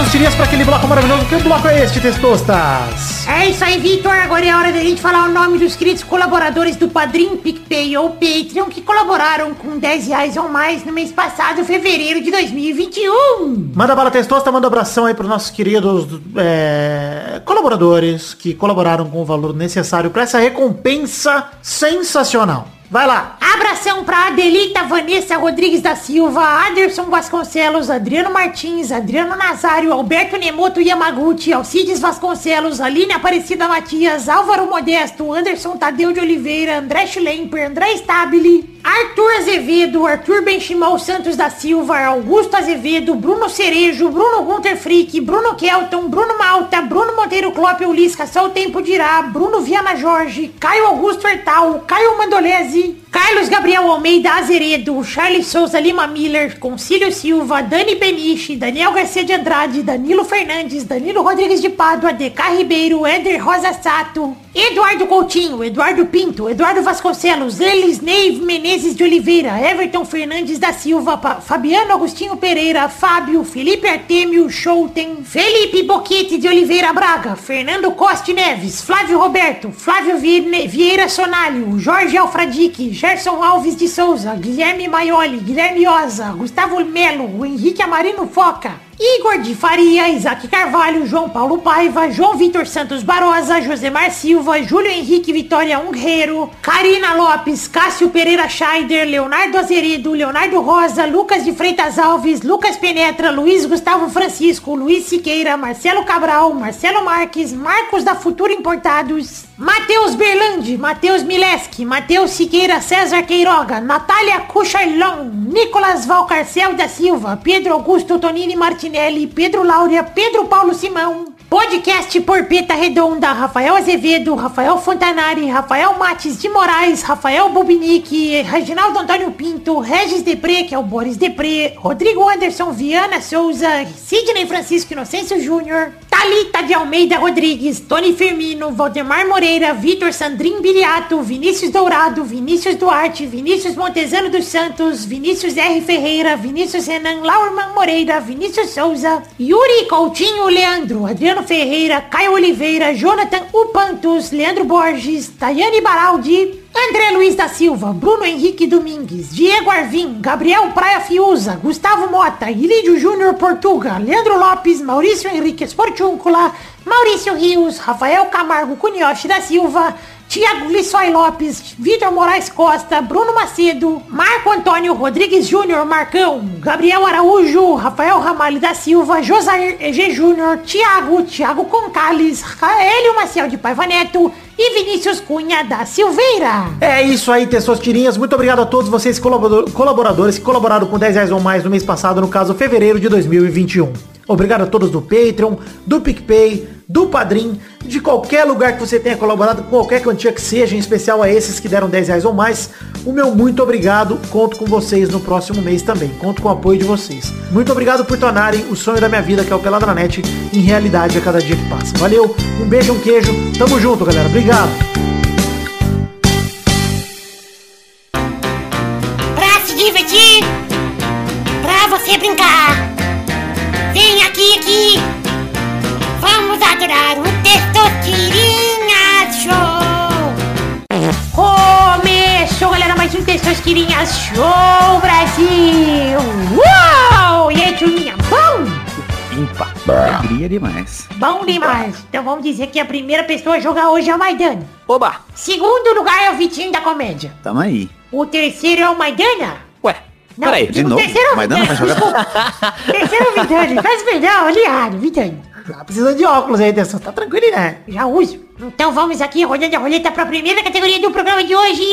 Testosterinhas, para aquele bloco maravilhoso. Que bloco é este, testostas? É isso aí, Vitor. Agora é hora da gente falar o nome dos queridos colaboradores do Padrim, PicPay ou Patreon que colaboraram com 10 reais ou mais no mês passado, fevereiro de 2021. Manda bala testosta, manda abração aí para os nossos queridos é, colaboradores que colaboraram com o valor necessário para essa recompensa sensacional. Vai lá. Abração pra Adelita Vanessa Rodrigues da Silva, Aderson Vasconcelos, Adriano Martins, Adriano Nazário, Alberto Nemoto Yamaguchi, Alcides Vasconcelos, Aline Aparecida Matias, Álvaro Modesto, Anderson Tadeu de Oliveira, André Schlemper, André Stabile, Arthur Azevedo, Arthur Benchimol Santos da Silva, Augusto Azevedo, Bruno Cerejo, Bruno Gunter Frick, Bruno Kelton, Bruno Malta, Bruno Monteiro Clópio Ulisca, só o tempo dirá, Bruno Viana Jorge, Caio Augusto Hertal, Caio Mandolese, sim Carlos Gabriel Almeida Azeredo, Charles Souza Lima Miller, Concílio Silva, Dani Beniche, Daniel Garcia de Andrade, Danilo Fernandes, Danilo Rodrigues de Pádua, DK Ribeiro, Éder Rosa Sato, Eduardo Coutinho, Eduardo Pinto, Eduardo Vasconcelos, Elis Neive Menezes de Oliveira, Everton Fernandes da Silva, Fabiano Agostinho Pereira, Fábio, Felipe Artemio Schouten, Felipe Boquete de Oliveira Braga, Fernando Costa Neves, Flávio Roberto, Flávio Vieira Sonalho, Jorge Alfradique, Gerson Alves de Souza, Guilherme Maioli, Guilherme Oza, Gustavo Melo, Henrique Amarino Foca, Igor de Faria, Isaac Carvalho, João Paulo Paiva, João Vitor Santos Barosa, Josemar Silva, Júlio Henrique Vitória Ungueiro, Karina Lopes, Cássio Pereira Scheider, Leonardo Azeredo, Leonardo Rosa, Lucas de Freitas Alves, Lucas Penetra, Luiz Gustavo Francisco, Luiz Siqueira, Marcelo Cabral, Marcelo Marques, Marcos da Futura Importados, Matheus Berlandi, Matheus Mileski, Matheus Siqueira, César Queiroga, Natália Cucharlon, Nicolas Valcarcel da Silva, Pedro Augusto Tonini Martinelli, Pedro Laura, Pedro Paulo Simão, Podcast Porpeta Redonda, Rafael Azevedo, Rafael Fontanari, Rafael Mates de Moraes, Rafael Bubinique, Reginaldo Antônio Pinto, Regis Depré, que é o Boris Depré, Rodrigo Anderson Viana Souza, Sidney Francisco Inocêncio Júnior, Thalita de Almeida Rodrigues, Tony Firmino, Valdemar Moreira, Vitor Sandrin Biliato, Vinícius Dourado, Vinícius Duarte, Vinícius Montezano dos Santos, Vinícius R. Ferreira, Vinícius Renan Laurman Moreira, Vinícius Souza, Yuri Coutinho Leandro, Adriano Ferreira, Caio Oliveira, Jonathan Upantos, Leandro Borges, Tayane Baraldi, André Luiz da Silva, Bruno Henrique Domingues, Diego Arvim, Gabriel Praia Fiuza, Gustavo Mota, Ilídio Júnior Portuga, Leandro Lopes, Maurício Henrique Esportúncula, Maurício Rios, Rafael Camargo Cunioche da Silva, Tiago Lissói Lopes, Vitor Moraes Costa, Bruno Macedo, Marco Antônio Rodrigues Júnior Marcão, Gabriel Araújo, Rafael Ramalho da Silva, Josair G. Júnior, Tiago, Tiago Concales, Hélio Maciel de Paiva Neto e Vinícius Cunha da Silveira. É isso aí, Tirinhas. Muito obrigado a todos vocês colabor- colaboradores que colaboraram com 10 reais ou mais no mês passado, no caso, fevereiro de 2021. Obrigado a todos do Patreon, do PicPay, do Padrim, de qualquer lugar que você tenha colaborado, com qualquer quantia que seja, em especial a esses que deram 10 reais ou mais. O meu muito obrigado. Conto com vocês no próximo mês também. Conto com o apoio de vocês. Muito obrigado por tornarem o sonho da minha vida, que é o Pelada na Net, em realidade a cada dia que passa. Valeu, um beijo, um queijo. Tamo junto, galera. Obrigado. Pra se divertir, pra você brincar. Testosterinha Show Brasil. Uau! E aí, turminha, bom? Impa. Alegria demais. Bom demais. Então vamos dizer que a primeira pessoa a jogar hoje é o Maidana. Oba! Segundo lugar é o Vitinho da Comédia. Tamo aí. O terceiro é o Maidana. Ué, Não, peraí. de o novo? terceiro é o Maidana vai jogar? Terceiro é o Vidani. Faz perdão, olha errado, Vidani. Tá precisando de óculos aí, Tesson. Tá tranquilo, né? Já uso. Então vamos aqui rodando a roleta para a primeira categoria do programa de hoje.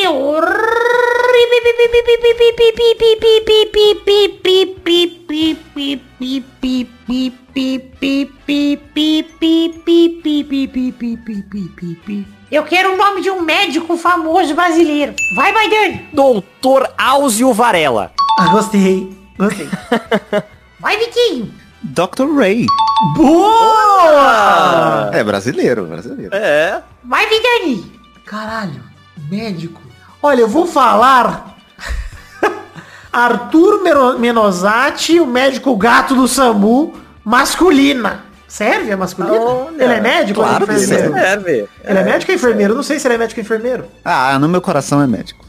Eu quero o nome de um médico famoso brasileiro. Vai, Maidani. Doutor Áuzio Varela. Ah, gostei. Gostei. Vai, Vitinho. Dr. Ray. Boa! É brasileiro, brasileiro. É. Vai, Vidani. Caralho, médico. Olha, eu vou falar Arthur Menosati, o médico gato do SAMU, masculina. Serve a masculina? Olha, ele é médico ou Claro é que enfermeiro? serve. Ele é médico ou enfermeiro? Não sei se ele é médico ou enfermeiro. Ah, no meu coração é médico.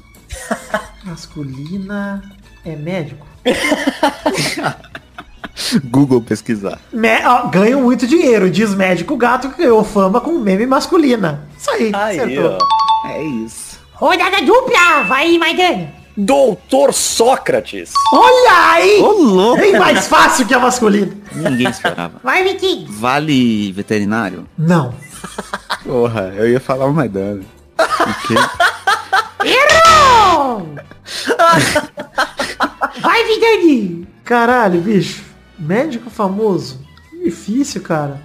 Masculina é médico. Google pesquisar. Me- ó, ganho muito dinheiro, diz médico gato que ganhou fama com meme masculina. Isso aí, Aí, acertou. ó. É isso. Rodada dupla, vai, Maidana. Doutor Sócrates. Olha aí! Ô, louco! Bem mais fácil que a masculina. Ninguém esperava. Vai, Vitinho. Vale veterinário? Não. Porra, eu ia falar o Maidana. O quê? Errou! vai, Vidani. Caralho, bicho. Médico famoso. Difícil, cara.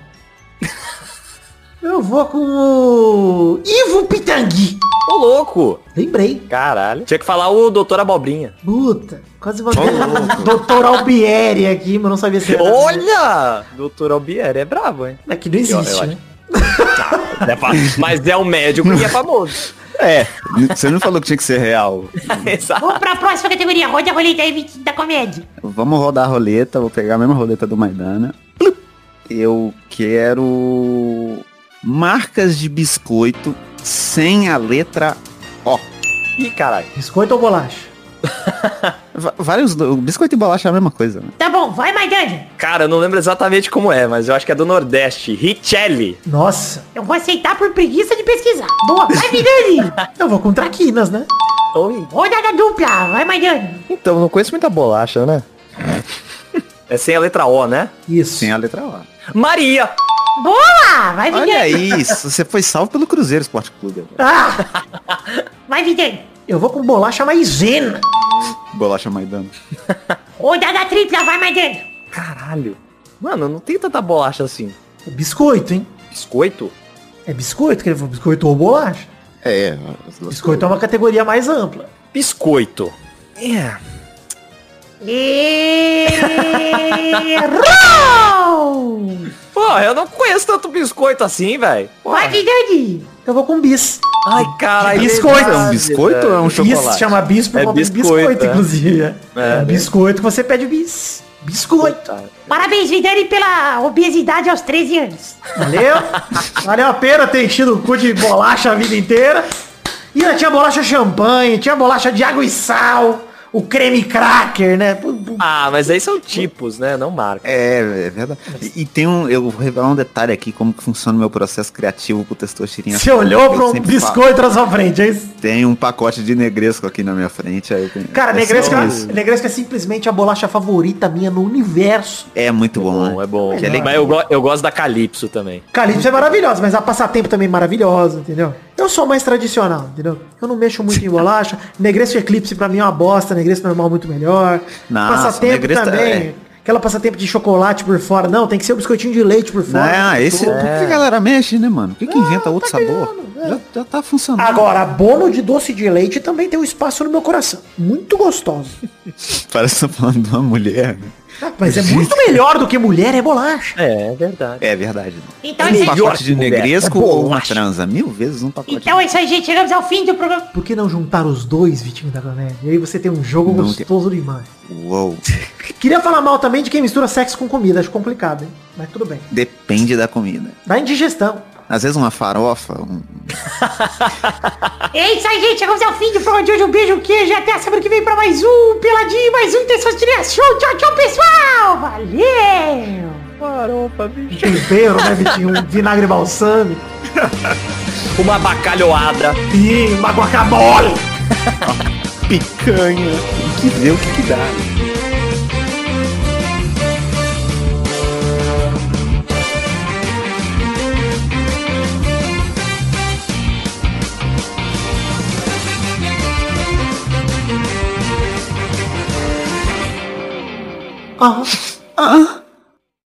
Eu vou com o Ivo Pitangui. Ô, louco. Lembrei. Caralho. Tinha que falar o Doutor Abobrinha. Puta, quase vou. Doutor Albieri aqui, mas não sabia se era. Olha! Doutor Albieri é bravo, hein? É que não existe, Eu- eu né? É fa- Mas é um médico e é famoso. É, você não falou que tinha que ser real. Exato. Vamos pra próxima categoria. Roda a roleta aí, da comédia. Vamos rodar a roleta, vou pegar a mesma roleta do Maidana. Eu quero marcas de biscoito sem a letra O. Ih, caralho. Biscoito ou bolacha? Vários. Biscoito e bolacha é a mesma coisa, né? Tá bom, vai, Maidana. Cara, eu não lembro exatamente como é, mas eu acho que é do Nordeste. Richelli. Nossa, Eu vou aceitar por preguiça de pesquisar. Boa, vai, Vidani. eu vou com traquinas, né? Oi. Rodada dupla, vai, Maidana. Então, não conheço muita bolacha, né? É sem a letra O, né? Isso. Sem a letra O. Maria. Boa, vai, Vidani. Olha isso, você foi salvo pelo Cruzeiro Esporte Clube. Ah, Vai, Vidani. eu vou com bolacha maisena. Bolacha Maidana. Rodada tripla, vai, Maidana. Caralho. Mano, não tem tanta bolacha assim. É biscoito, hein? Biscoito? É biscoito, que ele falou biscoito ou bolacha. É, Biscoito é uma categoria mais ampla. Biscoito. É. Errou! Pô, eu não conheço tanto biscoito assim, velho. Vai, Vidani. Eu vou com bis. Ai, caralho. Biscoito. É um biscoito ou é um Bis chocolate? chama bis por É biscoito, biscoito, é. inclusive. É, É, É biscoito que você pede bis. Biscoito. Parabéns, Vidani, pela obesidade aos 13 anos. Valeu? Valeu a pena ter enchido o cu de bolacha a vida inteira. E ainda tinha bolacha champanhe, tinha bolacha de água e sal, o creme cracker, né? Ah, mas aí são tipos, né? Não marca. É, é verdade. E, e tem um. Eu vou revelar um detalhe aqui, como que funciona o meu processo criativo pro Testosterinha. Você olhou Eu para um sempre falo. biscoito na sua frente, é isso? Tem um pacote de negresco aqui na minha frente. Aí tenho- Cara, é negresco, é- negresco é simplesmente a bolacha favorita minha no universo. É muito bom, Bom, né? é bom. É legal. Mas eu, go- eu gosto da Calypso também. Calypso é maravilhosa, mas a passatempo também é maravilhosa, entendeu? Eu sou mais tradicional, entendeu? Eu não mexo muito em bolacha. Negresco Eclipse pra mim é uma bosta, Negresco normal muito melhor. Nossa, passatempo Negresco também. é- Aquela passatempo de chocolate por fora. Não, tem que ser o biscoitinho de leite por fora. Não, é, esse. Por que a galera mexe, né, mano? Por que, que inventa outro tá sabor? Já, já tá funcionando. Agora, bono de doce de leite também tem um espaço no meu coração. Muito gostoso. Parece que tá falando de uma mulher. né? Mas é muito melhor do que mulher, é bolacha. É, é verdade. É verdade. Então um é isso aí. pacote de negresco É ou uma transa? Mil vezes um pacote. Então é isso aí, gente. Chegamos ao fim do programa. Por que não juntar os dois, Vitinho da Comédia? E aí você tem um jogo Não gostoso demais. Uou. Queria falar mal também de quem mistura sexo com comida. Acho complicado, hein? Mas tudo bem. Depende da comida. Dá indigestão. Às vezes uma farofa, um... É isso aí, gente. Chegamos ao fim do programa de hoje. Um beijo, um queijo. e Até a semana que vem pra mais um Peladinho, mais um Testosterinha Show. Tchau, tchau, pessoal. Valeu. Farofa, bicho. Tempero, né, Vitinho? Um vinagre balsâmico. Uma bacalhoada. E uma guacamole. picanha. Que ver o que, que dá. Ah.